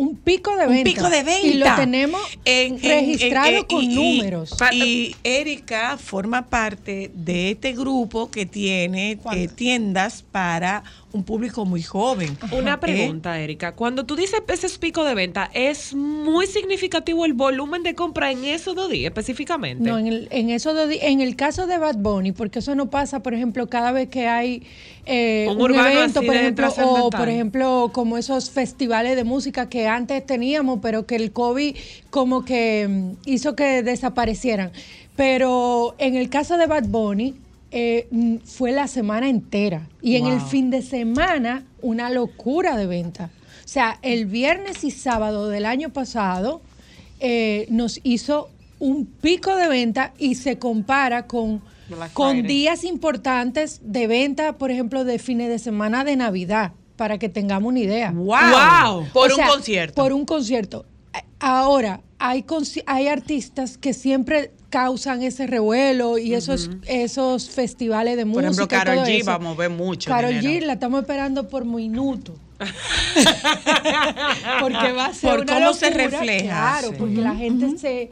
Speaker 6: Un pico de
Speaker 1: Un
Speaker 6: venta.
Speaker 1: pico de venta.
Speaker 6: Y lo tenemos
Speaker 1: En- en-
Speaker 6: registrado
Speaker 1: en- en-
Speaker 6: con
Speaker 1: y- y-
Speaker 6: números.
Speaker 1: Y Erika forma parte de este grupo que tiene eh, tiendas para un público muy joven.
Speaker 3: Una
Speaker 1: ¿Eh?
Speaker 3: pregunta, Erika. Cuando tú dices ese pico de venta, ¿es muy significativo el volumen de compra en esos dos días específicamente?
Speaker 6: No, en el, en eso de- en el caso de Bad Bunny, porque eso no pasa, por ejemplo, cada vez que hay eh,
Speaker 3: Un
Speaker 6: un,
Speaker 3: urbano
Speaker 6: evento, por ejemplo, o por ejemplo, como esos festivales de música que antes teníamos, pero que el COVID como que mm, hizo que desaparecieran. Pero en el caso de Bad Bunny, eh, mm, fue la semana entera. Y en el
Speaker 1: Wow.
Speaker 6: fin de semana, una locura de venta. O sea, el viernes y sábado del año pasado eh, nos hizo un pico de venta y se compara con, con días importantes de venta, por ejemplo, de fines de semana de Navidad, para que tengamos una idea.
Speaker 2: ¡Wow! Por
Speaker 6: O
Speaker 2: un concierto.
Speaker 6: Por un concierto. Ahora, hay, hay artistas que siempre causan ese revuelo y esos, esos festivales de
Speaker 2: Por
Speaker 6: música.
Speaker 2: ejemplo,
Speaker 6: y
Speaker 2: Karol
Speaker 6: todo
Speaker 2: G
Speaker 6: eso.
Speaker 2: va a mover mucho dinero.
Speaker 6: G la estamos esperando por minuto. porque va a ser
Speaker 1: Por
Speaker 6: una
Speaker 1: cómo se
Speaker 6: locura,
Speaker 1: refleja,
Speaker 6: Claro,
Speaker 1: sí.
Speaker 6: porque la gente se.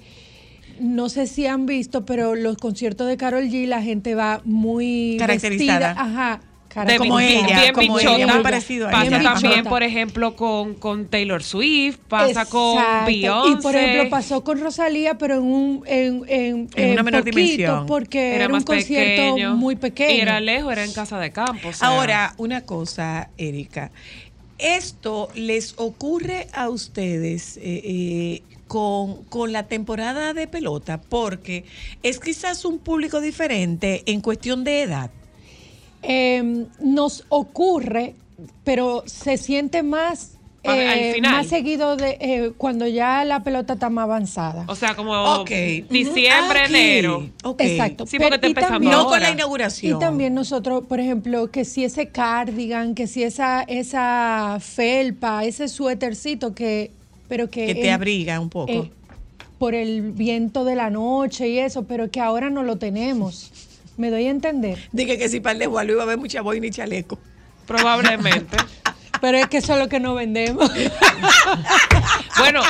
Speaker 6: No sé si han visto, pero los conciertos de Carol G, la gente va muy
Speaker 1: Caracterizada.
Speaker 6: vestida, ajá,
Speaker 3: De
Speaker 6: caracterizada.
Speaker 1: como
Speaker 3: bien-
Speaker 1: ella,
Speaker 3: bien
Speaker 1: como
Speaker 3: bichota.
Speaker 1: ella, muy parecido a
Speaker 3: Pasa
Speaker 1: ella.
Speaker 3: También,
Speaker 6: bichota.
Speaker 3: por ejemplo, con, con Taylor Swift, pasa con. Beyoncé.
Speaker 6: Y por ejemplo pasó con Rosalía, pero en un en, en,
Speaker 1: En una menor
Speaker 6: poquito,
Speaker 1: dimensión.
Speaker 6: porque era,
Speaker 3: era
Speaker 6: un concierto
Speaker 3: pequeño.
Speaker 6: muy pequeño.
Speaker 3: Y era lejos, era en casa de campo. o sea.
Speaker 1: Ahora, una cosa, Erika. ¿Esto les ocurre a ustedes eh, eh, con, con la temporada de pelota? Porque es quizás un público diferente en cuestión de edad.
Speaker 6: Eh, nos ocurre, pero se siente más
Speaker 3: al
Speaker 6: eh,
Speaker 3: final.
Speaker 6: más seguido de eh, cuando ya la pelota está más avanzada.
Speaker 3: O sea, como diciembre, enero.
Speaker 6: Exacto.
Speaker 3: Sí, porque
Speaker 6: Pero-
Speaker 3: empezando
Speaker 6: también-
Speaker 1: No con la inauguración.
Speaker 6: Y también nosotros, por ejemplo, que si ese cardigan, que si esa, esa felpa, ese suétercito que, pero que,
Speaker 1: Que te abriga un poco.
Speaker 6: eh, por el viento de la noche y eso, pero que ahora no lo tenemos. Me doy a entender.
Speaker 1: Dije que si para el desgualo iba a haber mucha boina y chaleco.
Speaker 3: Probablemente.
Speaker 6: Pero es que eso es lo que no vendemos.
Speaker 3: bueno,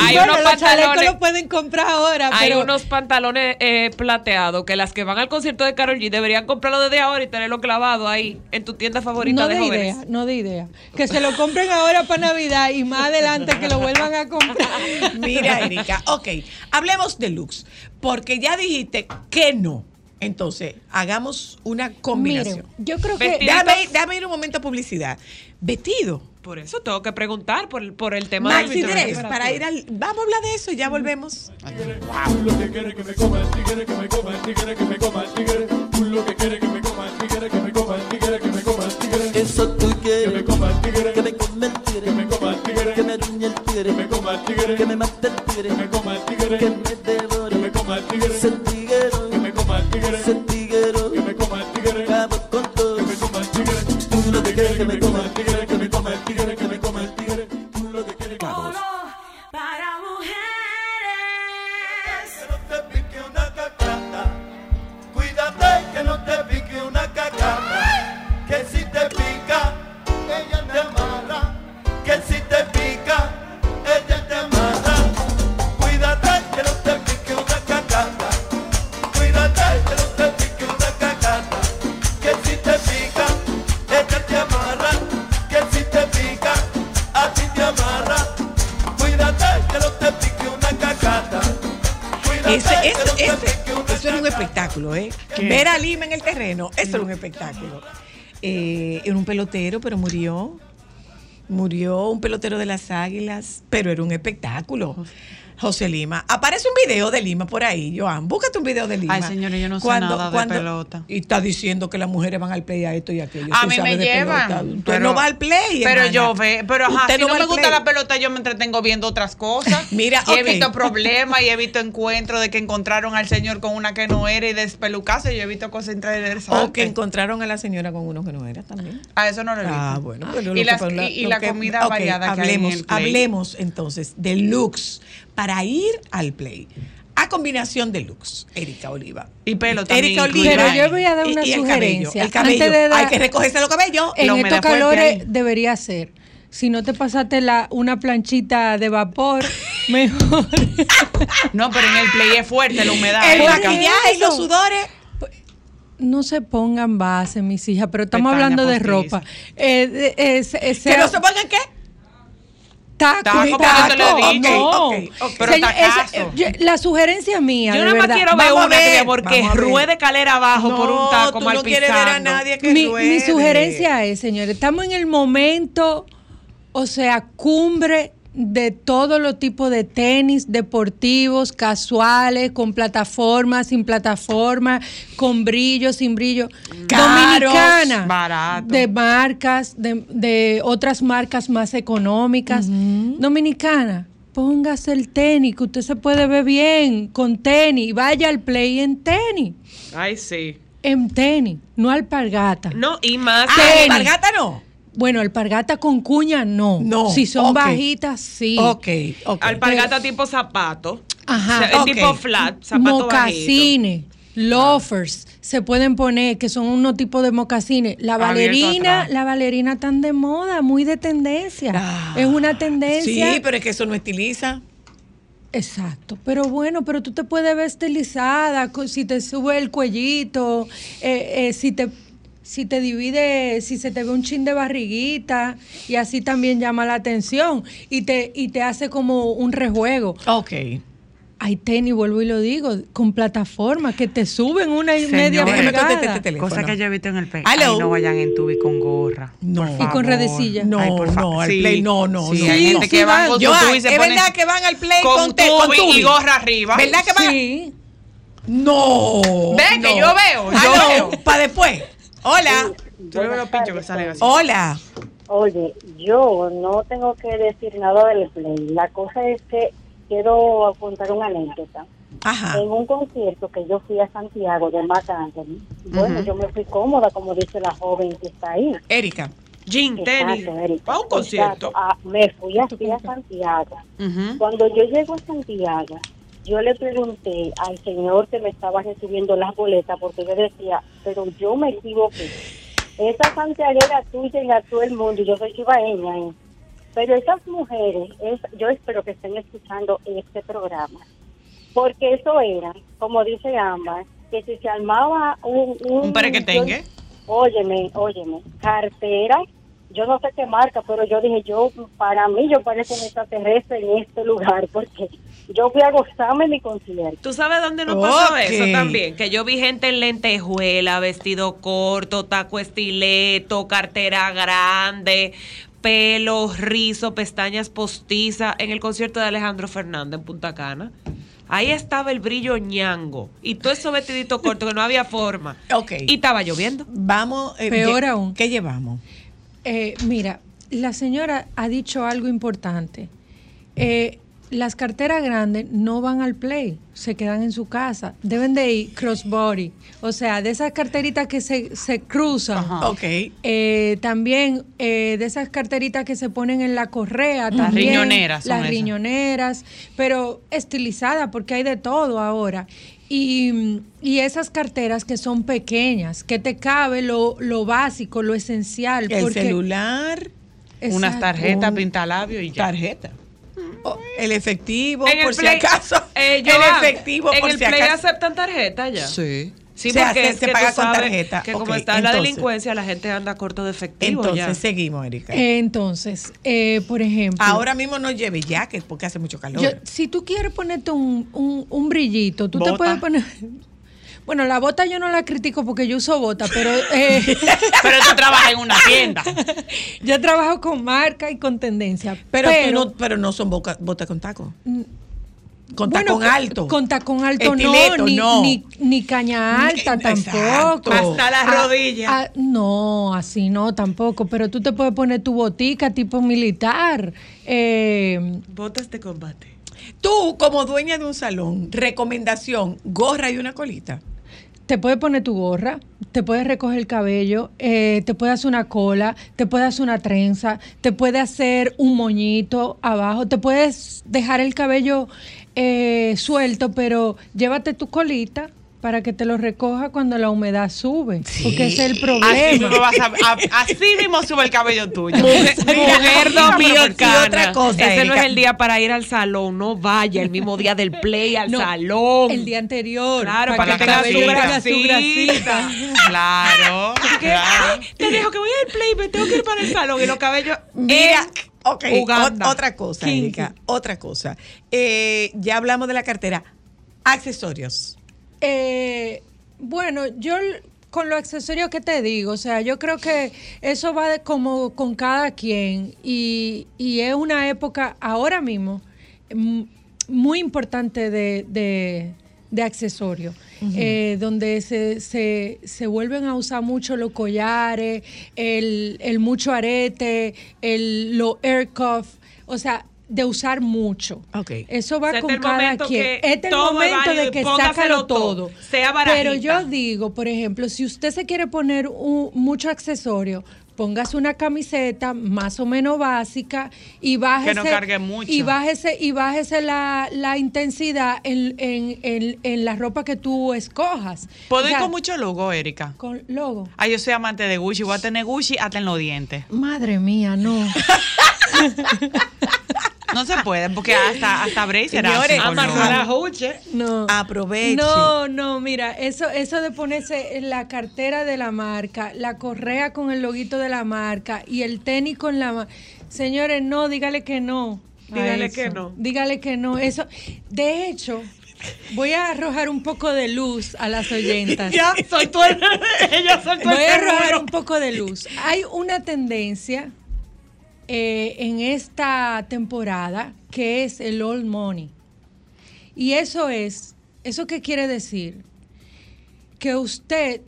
Speaker 3: hay
Speaker 6: bueno,
Speaker 3: unos
Speaker 6: los
Speaker 3: pantalones.
Speaker 6: lo pueden comprar ahora,
Speaker 3: Hay
Speaker 6: pero
Speaker 3: unos pantalones eh, plateados que las que van al concierto de Karol G deberían comprarlo desde ahora y tenerlo clavado ahí en tu tienda favorita
Speaker 6: no
Speaker 3: de
Speaker 6: de
Speaker 3: jóvenes.
Speaker 6: idea, no de idea. Que se lo compren ahora para Navidad y más adelante que lo vuelvan a comprar.
Speaker 1: Mira, Erika, ok, hablemos de looks, porque ya dijiste que no. Entonces, hagamos una combinación.
Speaker 6: Miren, yo creo que
Speaker 3: Vestido.
Speaker 1: Déjame, ir- déjame ir un momento a publicidad. Vestido.
Speaker 3: Por eso tengo que preguntar por, el- por el tema
Speaker 1: Maxi
Speaker 3: del
Speaker 1: Dress, para ir al. Vamos a hablar de eso y ya volvemos.
Speaker 7: Lo que quieres que me coma el tigre, que me coma el tigre, que me coma el tigre. Tú lo que quieres que me coma el tigre, que me coma el tigre, que me coma el tigre.
Speaker 8: Eso tú
Speaker 7: Que me
Speaker 8: quieres,
Speaker 7: coma el tigre,
Speaker 8: que me come el tigre,
Speaker 7: que me coma el tigre,
Speaker 8: que me riñe el tigre,
Speaker 7: que me coma el tigre,
Speaker 8: que me mate el tigre,
Speaker 7: que me coma el tigre,
Speaker 8: que me devore,
Speaker 7: que me coma el tigre,
Speaker 1: Ese,
Speaker 8: que
Speaker 1: ese,
Speaker 8: no te
Speaker 1: ese-
Speaker 8: pique una
Speaker 1: eso era un espectáculo, ¿eh? Ver a Lima en el terreno, eso era un espectáculo. Eh, era un pelotero, pero murió. Murió un pelotero de las águilas, pero era un espectáculo. José Lima. Aparece un video de Lima por ahí, Joan. Búscate un video de Lima.
Speaker 2: Ay, señores, yo no sé nada de pelota.
Speaker 1: Y está diciendo que las mujeres van al play a esto y aquello.
Speaker 2: A mí me llevan.
Speaker 1: pelota. Usted
Speaker 2: pero-
Speaker 1: no va al play.
Speaker 2: Pero
Speaker 1: hermana.
Speaker 2: yo ve, pero ajá,
Speaker 1: Usted
Speaker 2: si no, me gusta
Speaker 1: play.
Speaker 2: la pelota, yo me entretengo viendo otras cosas.
Speaker 1: Mira,
Speaker 2: y he visto problemas y he visto encuentros de que encontraron al señor con una que no era y despelucarse. Yo he visto cosas interesantes.
Speaker 1: O que encontraron a la señora con uno que no era también.
Speaker 2: A eso no lo he visto.
Speaker 1: Ah, bueno. pero
Speaker 2: y
Speaker 1: lo
Speaker 2: las-
Speaker 1: que-
Speaker 2: y, y la comida variada que
Speaker 1: hablemos,
Speaker 2: hay en el play.
Speaker 1: Hablemos entonces de looks para ir al play. A combinación de looks, Erika Oliva.
Speaker 2: Y pelo también.
Speaker 1: Erika. Oliva.
Speaker 6: Pero yo voy a dar
Speaker 1: y-
Speaker 6: una
Speaker 1: y el cabello,
Speaker 6: sugerencia.
Speaker 1: El cabello.
Speaker 6: Antes de dar-
Speaker 1: Hay que recogerse los cabellos.
Speaker 6: En estos calores debería ser. Si no te pasaste la, una planchita de vapor, mejor.
Speaker 2: No, pero en el play es fuerte la humedad.
Speaker 1: El
Speaker 2: Erika.
Speaker 1: maquillaje y los sudores.
Speaker 6: no se pongan base, mis hijas, pero estamos hablando de ropa. Eh, es- es-
Speaker 1: ¿Que no se pongan qué?
Speaker 6: Taco,
Speaker 2: Taco, te lo dicho.
Speaker 6: no.
Speaker 1: Ok, ok.
Speaker 2: Pero
Speaker 6: Señor,
Speaker 2: tacazo.
Speaker 6: yo- la sugerencia mía,
Speaker 3: Yo nada más quiero ver
Speaker 1: Vamos
Speaker 3: una
Speaker 1: ver,
Speaker 3: porque ruede calera abajo por un taco
Speaker 1: tú
Speaker 3: mal
Speaker 1: no quieres ver a nadie que
Speaker 6: mi,
Speaker 1: ruede.
Speaker 6: mi sugerencia es, señores, estamos en el momento, o sea, cumbre de todos los tipos de tenis deportivos, casuales, con plataformas, sin plataforma, con brillo, sin brillo.
Speaker 1: Caros,
Speaker 6: Dominicana,
Speaker 2: barato.
Speaker 6: de marcas, de, de otras marcas más económicas. Dominicana, póngase el tenis, que usted se puede ver bien con tenis. Vaya al play en tenis.
Speaker 3: Ay, sí.
Speaker 6: En tenis, no alpargata.
Speaker 3: No, y más.
Speaker 1: Ah, alpargata no.
Speaker 6: Bueno, alpargata con cuña no.
Speaker 1: No,
Speaker 6: Si son bajitas, sí.
Speaker 1: Ok, ok.
Speaker 3: Alpargata tipo zapato.
Speaker 6: Ajá.
Speaker 3: O sea, es tipo flat, zapato.
Speaker 6: Mocasines, loafers, se pueden poner, que son unos tipos de mocasines. La valerina, la valerina tan de moda, muy de tendencia.
Speaker 1: Ah,
Speaker 6: es una tendencia.
Speaker 1: Sí, pero es que eso no estiliza.
Speaker 6: Exacto, pero bueno, pero tú te puedes ver estilizada, si te sube el cuellito, eh, eh, si te si te divide, si se te ve un chin de barriguita y así también llama la atención y te y te hace como un rejuego.
Speaker 1: Ok.
Speaker 6: Hay tenis, vuelvo y lo digo, con plataformas que te suben una y media pulgada.
Speaker 1: este teléfono.
Speaker 2: Cosa que yo he visto en el play. Ay, no vayan en tubi con gorra.
Speaker 1: No. Y
Speaker 6: con redecilla.
Speaker 1: No,
Speaker 2: Ay, por
Speaker 1: no, al
Speaker 2: Sí,
Speaker 1: play no, no,
Speaker 2: sí,
Speaker 1: no.
Speaker 2: hay
Speaker 6: Sí,
Speaker 2: gente
Speaker 6: sí
Speaker 2: que van
Speaker 6: van.
Speaker 2: con su
Speaker 1: Joan,
Speaker 2: tubi se
Speaker 1: es
Speaker 2: ponen
Speaker 1: verdad que van al play
Speaker 2: con
Speaker 1: con, te- con
Speaker 2: tubi y gorra arriba.
Speaker 1: ¿Verdad que van?
Speaker 6: Sí.
Speaker 1: No.
Speaker 2: Ve que
Speaker 1: no.
Speaker 2: yo veo, yo
Speaker 1: Ah,
Speaker 2: veo.
Speaker 1: no, para después. Hola.
Speaker 2: Tú le ves los pinchos que salen así.
Speaker 1: Hola.
Speaker 9: Oye, yo no tengo que decir nada del play. La cosa es que quiero contar una anécdota.
Speaker 1: Ajá.
Speaker 9: En un concierto que yo fui a Santiago de Marc Anthony, bueno, yo me fui cómoda, como dice la joven que está ahí.
Speaker 1: Erika.
Speaker 3: Jean, tenis. Para un concierto.
Speaker 9: Exacto. Me fui así a Santiago. Cuando yo llego a Santiago, yo le pregunté al señor que me estaba recibiendo las boletas, porque yo decía, pero yo me equivoqué. Esa santiaguera tuya y la todo el mundo, y yo soy chivaeña, ¿eh? pero esas mujeres, es, yo espero que estén escuchando este programa, porque eso era, como dice Ámbar, que si se armaba un...
Speaker 2: Un perequetengue.
Speaker 9: Óyeme, óyeme, cartera, yo no sé qué marca, pero yo dije, yo, para mí, yo parezco un extraterrestre en este lugar, porque yo fui a gozarme mi concierto.
Speaker 3: ¿Tú sabes dónde nos pasó eso también? Que yo vi gente en lentejuela, vestido corto, taco estileto, cartera grande, pelo, rizo, pestañas postizas en el concierto de Alejandro Fernández en Punta Cana. Ahí estaba el brillo ñango y todo eso vestidito corto que no había forma.
Speaker 1: Ok.
Speaker 3: Y estaba lloviendo.
Speaker 1: Vamos. eh,
Speaker 6: Peor aún.
Speaker 1: ¿Qué llevamos?
Speaker 6: Eh, mira, la señora ha dicho algo importante. Eh, las carteras grandes no van al play, se quedan en su casa. Deben de ir crossbody, o sea, de esas carteritas que se, se cruzan.
Speaker 2: Ajá.
Speaker 1: Ok.
Speaker 6: Eh, también eh, de esas carteritas que se ponen en la correa.
Speaker 2: Las
Speaker 6: también,
Speaker 2: riñoneras son
Speaker 6: Las
Speaker 2: esas.
Speaker 6: riñoneras, pero estilizadas porque hay de todo ahora. Y, y esas carteras que son pequeñas, que te cabe lo, lo básico, lo esencial.
Speaker 1: El
Speaker 6: porque-
Speaker 1: celular,
Speaker 2: Unas
Speaker 6: Exacto.
Speaker 2: tarjetas,
Speaker 1: Un-
Speaker 2: pintalabio y ya.
Speaker 1: tarjeta. El efectivo,
Speaker 3: En el
Speaker 1: por si
Speaker 3: Play-
Speaker 1: acaso.
Speaker 3: Eh,
Speaker 1: el efectivo,
Speaker 3: en
Speaker 1: por
Speaker 3: el
Speaker 1: si
Speaker 3: Play
Speaker 1: acaso.
Speaker 3: aceptan tarjeta ya.
Speaker 2: Sí.
Speaker 3: Sí,
Speaker 1: Se
Speaker 3: porque es
Speaker 1: se
Speaker 3: que
Speaker 1: paga
Speaker 3: tú
Speaker 1: con
Speaker 3: sabes
Speaker 1: tarjeta.
Speaker 3: Que como está la delincuencia, la gente anda corto de efectivo
Speaker 1: Entonces
Speaker 3: ya.
Speaker 1: seguimos, Erika.
Speaker 6: Entonces, eh, por ejemplo.
Speaker 1: Ahora mismo no lleve jacket porque hace mucho calor.
Speaker 6: Yo- si tú quieres ponerte un, un, un brillito, tú te puedes poner. Bueno, la bota yo no la critico porque yo uso bota, pero eh,
Speaker 2: Pero tú trabajas en una tienda.
Speaker 6: yo trabajo con marca y con tendencia.
Speaker 1: pero, tú no, pero no son boca- botas con taco. Con
Speaker 6: bueno,
Speaker 1: tacón alto.
Speaker 6: Con tacón alto
Speaker 1: Estileto,
Speaker 6: no, ni,
Speaker 1: no.
Speaker 6: Ni, ni caña alta
Speaker 1: Ni-
Speaker 6: tampoco.
Speaker 1: exacto.
Speaker 2: Hasta la
Speaker 6: Ah,
Speaker 2: rodilla.
Speaker 6: ah, no, así no tampoco. Pero tú te puedes poner tu botica tipo militar. Eh,
Speaker 3: Botas de combate.
Speaker 1: Tú, como dueña de un salón, recomendación, gorra y una colita.
Speaker 6: Te puedes poner tu gorra, te puedes recoger el cabello, eh, te puedes hacer una cola, te puedes hacer una trenza, te puedes hacer un moñito abajo, te puedes dejar el cabello eh, suelto, pero llévate tu colita para que te lo recoja cuando la humedad sube, porque ese es el
Speaker 2: Así
Speaker 6: problema.
Speaker 2: mismo, vas a- a- así mismo sube el cabello tuyo.
Speaker 3: Mujer
Speaker 1: Mira,
Speaker 3: dominicana.
Speaker 1: y otra cosa,
Speaker 3: Ese no es el día para ir al salón. No vaya el mismo día del play al
Speaker 6: No,
Speaker 3: salón.
Speaker 6: El día anterior.
Speaker 3: Claro,
Speaker 2: Para que
Speaker 3: tenga
Speaker 2: tenga
Speaker 3: su grasita.
Speaker 2: Claro.
Speaker 3: Que,
Speaker 2: claro.
Speaker 3: "Ay, te dejo que voy al play, me tengo que ir para el salón y los cabellos.
Speaker 1: Mira, ok,
Speaker 3: Uganda.
Speaker 1: otra cosa. Erika, otra cosa. Eh, ya hablamos de la cartera. Accesorios.
Speaker 6: Eh, bueno, yo con los accesorios que te digo, o sea, yo creo que eso va de como con cada quien y, y es una época ahora mismo mm, muy importante de, de, de accesorios. eh, donde se, se, se vuelven a usar mucho los collares, el, el mucho arete, el, los air cuff, o sea, de usar mucho.
Speaker 1: Ok.
Speaker 6: Eso va
Speaker 3: Este
Speaker 6: con cada quien.
Speaker 3: que
Speaker 6: Este es el momento de que sácalo
Speaker 3: todo,
Speaker 6: todo.
Speaker 3: sea barajita.
Speaker 6: Pero yo digo, por ejemplo, si usted se quiere poner un- mucho accesorio, póngase una camiseta más o menos básica y bájese,
Speaker 2: no cargue mucho.
Speaker 6: y bájese, y bájese la, la intensidad en, en, en, en la ropa que tú escojas.
Speaker 2: Puedo
Speaker 6: O
Speaker 2: ir con mucho logo, Erika.
Speaker 6: con logo.
Speaker 2: Ah, yo soy amante de Gucci. Voy a tener Gucci hasta en los dientes.
Speaker 6: Madre mía, no.
Speaker 2: No se puede, porque hasta, hasta
Speaker 1: Señores,
Speaker 2: logo.
Speaker 1: la
Speaker 3: juche.
Speaker 6: No.
Speaker 1: Aproveche.
Speaker 6: No, no, mira, eso, eso de ponerse la cartera de la marca, la correa con el loguito de la marca y el tenis con la Señores, no, dígale que no.
Speaker 3: Dígale
Speaker 6: eso.
Speaker 3: que no.
Speaker 6: Dígale que no. Eso, de hecho, voy a arrojar un poco de luz a las oyentas.
Speaker 3: Ya soltó el, ella soltó
Speaker 6: Voy a arrojar un poco de luz. Hay una tendencia eh, en esta temporada que es el old money. Y eso es, ¿eso qué quiere decir? Que usted,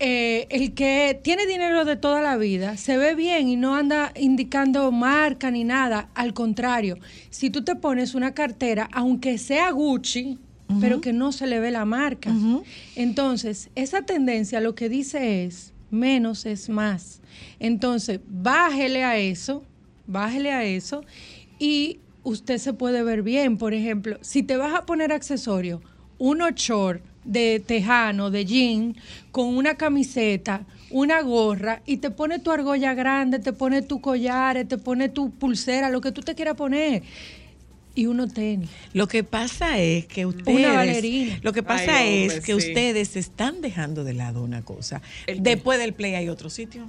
Speaker 6: eh, el que tiene dinero de toda la vida, se ve bien y no anda indicando marca ni nada. Al contrario, si tú te pones una cartera, aunque sea Gucci, pero que no se le ve la marca. Entonces, esa tendencia lo que dice es, menos es más. Entonces, bájele a eso, bájele a eso y usted se puede ver bien. Por ejemplo, si te vas a poner accesorio, uno short de tejano, de jean, con una camiseta, una gorra, y te pone tu argolla grande, te pone tu collar, te pone tu pulsera, lo que tú te quieras poner. Y uno tenis.
Speaker 1: Lo que pasa es que ustedes.
Speaker 6: bailarina.
Speaker 1: Lo que pasa
Speaker 3: Ay,
Speaker 1: es que
Speaker 3: sí.
Speaker 1: ustedes están dejando de lado una cosa. Después del play hay otro sitio.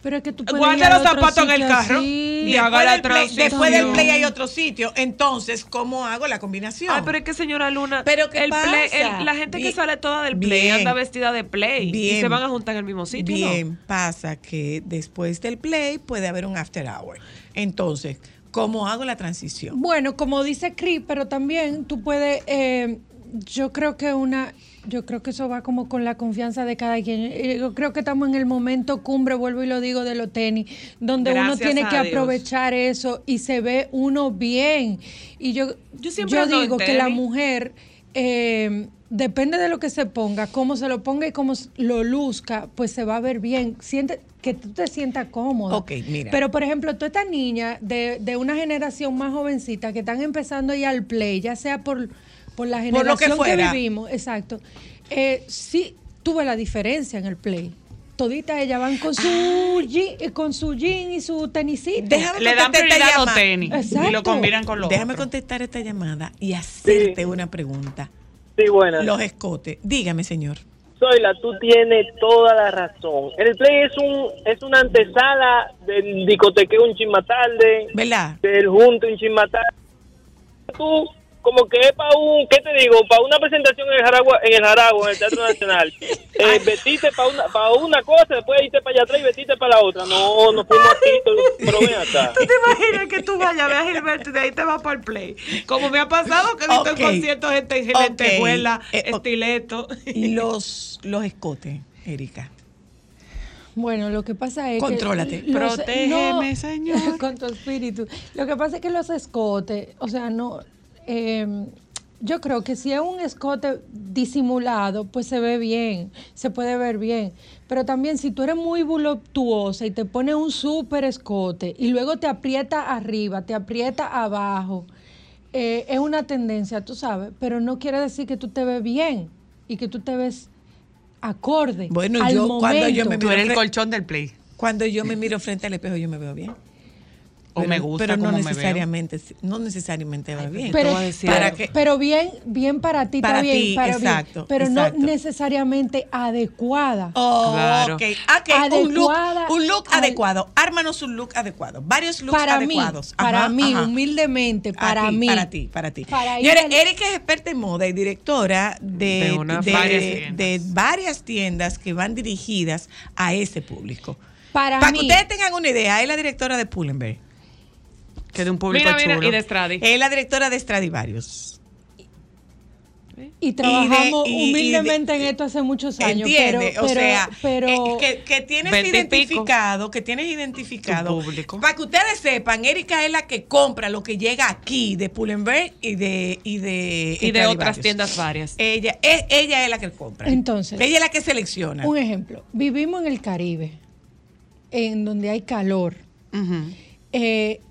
Speaker 6: Pero es que tú puedes
Speaker 2: Guarde
Speaker 6: ir a
Speaker 2: los zapatos en el carro
Speaker 6: así.
Speaker 2: y haga la
Speaker 1: play,
Speaker 2: transición.
Speaker 1: después del play hay otro sitio. Entonces, ¿cómo hago la combinación?
Speaker 3: Ay, pero es que señora Luna,
Speaker 1: ¿Pero qué
Speaker 3: el play-
Speaker 1: pasa?
Speaker 3: el- la gente que sale toda del play
Speaker 1: Bien.
Speaker 3: anda vestida de play y
Speaker 1: Bien.
Speaker 3: se van a juntar en el mismo sitio, ¿no?
Speaker 1: Bien, pasa que después del play puede haber un after hour. Entonces, ¿cómo hago la transición?
Speaker 6: Bueno, como dice Cris, pero también tú puedes, eh, yo creo que una, yo creo que eso va como con la confianza de cada quien. Eh, Yo creo que estamos en el momento cumbre, vuelvo y lo digo, de los tenis, donde uno tiene que
Speaker 3: Dios.
Speaker 6: aprovechar eso y se ve uno bien. Y yo,
Speaker 3: Yo siempre en
Speaker 6: digo que la mujer eh, depende de lo que se ponga, cómo se lo ponga y cómo lo luzca, pues se va a ver bien. Siente que tú te sientas cómodo.
Speaker 1: Ok, mira.
Speaker 6: Pero, por ejemplo, todas estas niñas de, de una generación más jovencita que están empezando ya al play, ya sea por, por la
Speaker 1: Por lo que
Speaker 6: generación que,
Speaker 1: fuera.
Speaker 6: vivimos, exacto, eh, sí tuve la diferencia en el play. Toditas ellas van con su, jean, eh, con su jean y su tenisita.
Speaker 1: Déjame
Speaker 2: Le dan
Speaker 1: contestar esta
Speaker 2: prioridad a los
Speaker 1: llamada.
Speaker 2: tenis y lo
Speaker 6: Exacto.
Speaker 2: combinan con los
Speaker 1: Déjame
Speaker 2: otros.
Speaker 1: contestar esta llamada y hacerte una pregunta.
Speaker 4: Sí, buenas.
Speaker 1: Los escotes. Dígame, señor.
Speaker 4: Zoila, tú tienes toda la razón. El play es un es una antesala del discotequeo un chisma tarde,
Speaker 1: ¿Verdad?
Speaker 4: del junto un chisma tarde. Tú, como que es para un, ¿qué te digo? Para una presentación en el Jaragua, en el Jaragua, en el Teatro Nacional. Eh, vestiste para una, para una cosa, después irte para allá atrás y vestiste para la otra. No, no fuimos así, pero ven acá.
Speaker 3: ¿Tú te imaginas que tú vayas a ver a Gilberto y de ahí te vas para el play? Como me ha pasado que he visto
Speaker 1: Ok.
Speaker 3: en conciertos gente en lentejuela,
Speaker 1: Eh,
Speaker 3: estileto.
Speaker 1: Los, los escotes, Erika.
Speaker 6: Bueno, lo que pasa es
Speaker 1: Contrólate.
Speaker 6: que... los-
Speaker 2: Protégeme, Señor.
Speaker 6: Con tu espíritu. Lo que pasa es que los escotes, o sea, no... eh, yo creo que si es un escote disimulado, pues se ve bien, se puede ver bien. Pero también si tú eres muy voluptuosa y te pones un súper escote y luego te aprieta arriba, te aprieta abajo, eh, es una tendencia, tú sabes, pero no quiere decir que tú te ves bien. y que tú te ves acorde
Speaker 1: Bueno,
Speaker 6: al
Speaker 1: yo
Speaker 6: momento.
Speaker 1: cuando yo me
Speaker 2: Tú eres el colchón del play.
Speaker 1: Cuando yo me miro frente al espejo, yo me veo bien.
Speaker 2: O
Speaker 1: Pero-
Speaker 2: me gusta
Speaker 1: pero no
Speaker 2: cómo me veo.
Speaker 1: necesariamente, no necesariamente va bien.
Speaker 6: pero,
Speaker 1: para que-
Speaker 6: pero bien, bien para ti,
Speaker 1: Para
Speaker 6: está bien,
Speaker 1: ti,
Speaker 6: para
Speaker 1: exacto,
Speaker 6: bien, pero
Speaker 1: exacto.
Speaker 6: no necesariamente adecuada.
Speaker 1: Oh,
Speaker 3: Claro.
Speaker 1: ok. Ok, un look,
Speaker 6: Adecuada
Speaker 1: un look
Speaker 6: al-
Speaker 1: adecuado. Ármanos un look adecuado. Varios looks
Speaker 6: para mí,
Speaker 1: adecuados.
Speaker 6: para
Speaker 1: Ajá,
Speaker 6: mí,
Speaker 1: ajá.
Speaker 6: humildemente, para
Speaker 1: ti,
Speaker 6: mí.
Speaker 1: Para ti, para ti.
Speaker 6: Para al-
Speaker 1: Erika es experta en moda y directora de,
Speaker 3: De una-
Speaker 1: de-
Speaker 2: varias
Speaker 1: de
Speaker 2: tiendas.
Speaker 1: varias tiendas que van dirigidas a ese público.
Speaker 6: Para
Speaker 1: Para
Speaker 6: mí.
Speaker 1: que ustedes tengan una idea, es la directora de Pull&Bear.
Speaker 2: Que de un público
Speaker 3: Mira, mira,
Speaker 2: chulo.
Speaker 3: y de Stradi.
Speaker 1: Es la directora de Stradivarius.
Speaker 6: Y trabajamos
Speaker 1: y de- y-
Speaker 6: humildemente
Speaker 1: y de-
Speaker 6: en esto hace muchos años.
Speaker 1: ¿Entiendes?
Speaker 6: Pero,
Speaker 1: o
Speaker 6: pero-
Speaker 1: sea,
Speaker 6: pero
Speaker 1: eh, que, que tienes
Speaker 3: 20 y pico.
Speaker 1: identificado, que tienes identificado.
Speaker 2: Público.
Speaker 1: Para que ustedes sepan, Erika es la que compra lo que llega aquí de Pull&Bear y de y de
Speaker 3: Y de otras tiendas varias.
Speaker 1: Ella es, ella es la que compra.
Speaker 6: Entonces.
Speaker 1: ella es la que selecciona.
Speaker 6: un ejemplo, vivimos en el Caribe, en donde hay calor.
Speaker 2: Ujú.
Speaker 6: Eh,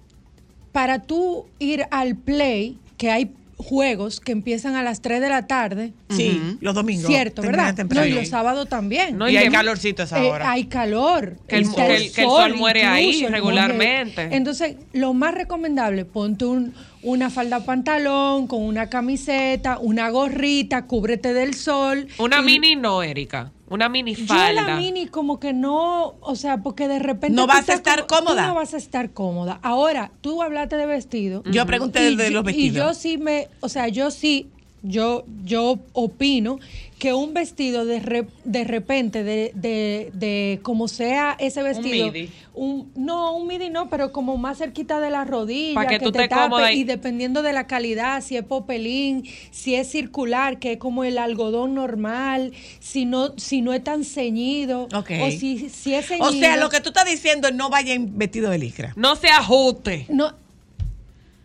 Speaker 6: para tú ir al play, que hay juegos que empiezan a las 3 de la tarde,
Speaker 1: Sí, los domingos.
Speaker 6: cierto, ¿verdad?
Speaker 1: temprano.
Speaker 6: No, y los sábados también.
Speaker 3: No,
Speaker 2: y hay calorcito esa
Speaker 6: Eh,
Speaker 2: hora.
Speaker 6: hay calor.
Speaker 3: Que el- sol muere ahí regularmente.
Speaker 6: muere. Entonces, lo más recomendable, ponte un- una falda pantalón con una camiseta, una gorrita, cúbrete del sol.
Speaker 3: Una
Speaker 6: y-
Speaker 3: mini no, Erika. Una mini
Speaker 6: Yo
Speaker 3: falda.
Speaker 6: la mini como que no, o sea, porque de repente
Speaker 1: No vas a estar
Speaker 6: como-
Speaker 1: cómoda.
Speaker 6: Tú no vas a estar cómoda. Ahora, tú hablaste de vestido.
Speaker 1: Yo pregunté
Speaker 6: Y
Speaker 1: de
Speaker 6: yo-
Speaker 1: los vestidos.
Speaker 6: Y yo sí me, o sea, yo sí, yo, yo opino que un vestido de, re- de repente, de, de, de como sea ese vestido,
Speaker 3: midi.
Speaker 6: un- no, un midi no, pero como más cerquita de la rodilla,
Speaker 3: Pa' que
Speaker 6: que,
Speaker 3: tú
Speaker 6: te
Speaker 3: estés
Speaker 6: tape,
Speaker 3: y-
Speaker 6: dependiendo de la calidad, si es popelín, si es circular, que es como el algodón normal, si no, si no es tan ceñido,
Speaker 1: Ok.
Speaker 6: o si, si es ceñido.
Speaker 1: O sea, lo que tú estás diciendo, no vayan vestido de licra.
Speaker 3: No se ajuste.
Speaker 6: No,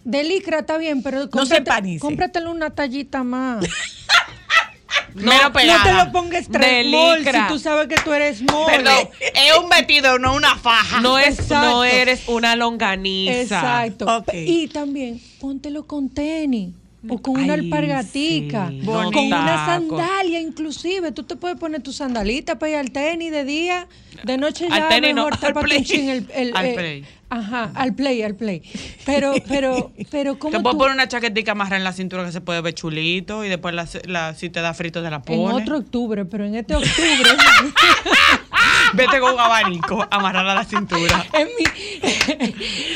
Speaker 6: de licra está bien, pero
Speaker 1: No se
Speaker 6: cómprate,
Speaker 1: empanice.
Speaker 6: cómpratelo una tallita más. No
Speaker 2: pegada.
Speaker 6: te lo pongas
Speaker 3: licra.
Speaker 6: si tú sabes que tú eres small.
Speaker 2: Perdón, es un vestido, no una faja.
Speaker 3: No es,
Speaker 6: Exacto.
Speaker 3: no eres una longaniza.
Speaker 6: Exacto. Y también póntelo con tenis. O con
Speaker 3: Ay,
Speaker 6: una alpargatica,
Speaker 3: sí,
Speaker 6: con
Speaker 3: no
Speaker 6: una sandalia inclusive. Tú te puedes poner tu sandalita para ir al tenis de día, de noche
Speaker 3: Al
Speaker 6: ya
Speaker 3: tenis no,
Speaker 6: mejor
Speaker 3: al
Speaker 6: tápate
Speaker 3: play.
Speaker 6: chin el, el-
Speaker 2: Al
Speaker 6: eh,
Speaker 2: play.
Speaker 6: Ajá, al play, al play. Pero, pero, pero
Speaker 2: Te
Speaker 6: ¿cómo
Speaker 2: puedo
Speaker 6: tú
Speaker 2: poner una chaquetica amarrada en la cintura que se puede ver chulito y después la, la- si te da frito te la
Speaker 6: en
Speaker 2: pones.
Speaker 6: otro octubre, pero en este octubre
Speaker 2: Vete con un abanico amarrada a la cintura.
Speaker 6: en mi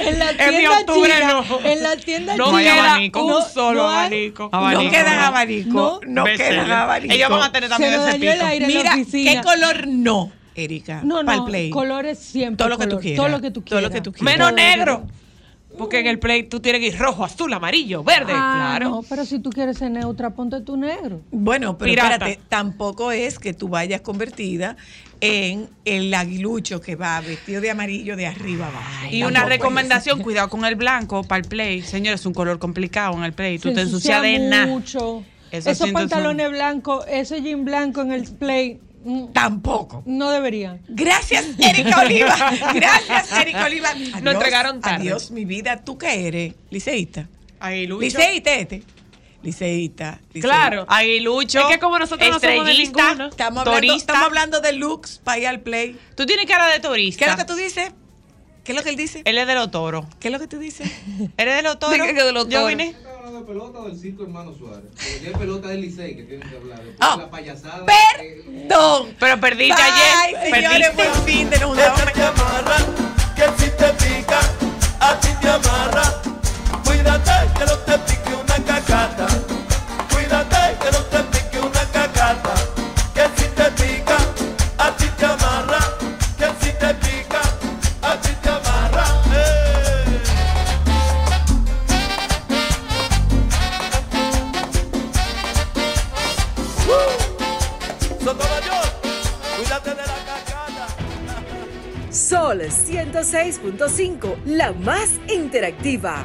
Speaker 6: en la
Speaker 2: En mi
Speaker 6: tienda
Speaker 2: octubre
Speaker 6: china,
Speaker 2: no.
Speaker 6: en la tienda
Speaker 3: No
Speaker 2: No hay abanico.
Speaker 3: un
Speaker 6: no-
Speaker 3: solo
Speaker 6: no hay-
Speaker 3: abanico.
Speaker 1: No
Speaker 2: Abanico,
Speaker 1: quedan abanico. No,
Speaker 6: No.
Speaker 1: quedan abanico.
Speaker 2: Ellos van a tener también
Speaker 6: Se
Speaker 2: ese
Speaker 6: el
Speaker 2: pico.
Speaker 6: aire. en la
Speaker 1: Mira. ¿qué color no, Erika?
Speaker 6: No, no,
Speaker 1: play.
Speaker 6: colores siempre.
Speaker 1: Todo lo que tú quieras.
Speaker 6: Todo lo que tú
Speaker 1: Todo
Speaker 6: quieras.
Speaker 1: lo que tú quieras.
Speaker 3: Menos
Speaker 6: Todo
Speaker 3: negro. Porque en el play tú tienes que ir rojo, azul, amarillo, verde.
Speaker 6: Ah,
Speaker 3: claro.
Speaker 6: no, pero si tú quieres ser neutra, ponte tu negro.
Speaker 1: Bueno, pero
Speaker 3: Pirata.
Speaker 1: espérate, tampoco es que tú vayas convertida en el aguilucho que va vestido de amarillo de arriba abajo.
Speaker 2: Y una recomendación, cuidado con el blanco para el play. Señores, es un color complicado en el play. Tú
Speaker 6: Se
Speaker 2: te ensucias de nada.
Speaker 6: mucho.
Speaker 2: Eso
Speaker 6: Esos pantalones blancos, ese jean blanco en el play, mm,
Speaker 1: Tampoco.
Speaker 6: no deberían.
Speaker 1: Gracias, Erika Oliva. Gracias, Erika Oliva. Adiós,
Speaker 3: entregaron tarde.
Speaker 1: Adiós, mi vida. ¿Tú qué eres? Liceísta.
Speaker 2: Aguilucho.
Speaker 1: Liceísta este. Liceísta. liceísta.
Speaker 3: Claro.
Speaker 2: Aguilucho.
Speaker 3: Es que como nosotros no somos de ninguno.
Speaker 1: Estamos hablando,
Speaker 2: Torista.
Speaker 1: estamos hablando de looks para ir al play.
Speaker 2: Tú tienes cara de turista.
Speaker 1: ¿Qué es lo que tú dices? ¿Qué es lo que él dice?
Speaker 2: Él es de los toros.
Speaker 1: ¿Qué es lo que tú dices?
Speaker 2: ¿Eres de los toros?
Speaker 3: ¿De qué de los
Speaker 2: Yo
Speaker 3: toros?
Speaker 2: vine.
Speaker 10: ¿Estás hablando de pelota del circo hermano Suárez? Porque es pelota del Licey que tienen que hablar. Después de la payasada. eh,
Speaker 1: Perdón.
Speaker 2: Pero perdiste
Speaker 1: Bye,
Speaker 2: ayer.
Speaker 1: señores,
Speaker 2: Perdiste.
Speaker 1: por fin de nos
Speaker 8: Ella te amarra, que si te pica, a ti te amarra. Cuídate que no te pique una Cuídate que no te pique una cacata. Que si te pica, a ti te amarra. Que si te pica, a ti te amarra. ¡Eh! ¡Uh! Sotomayor, cuídate de la cacata.
Speaker 11: Sol 106.5, la más interactiva.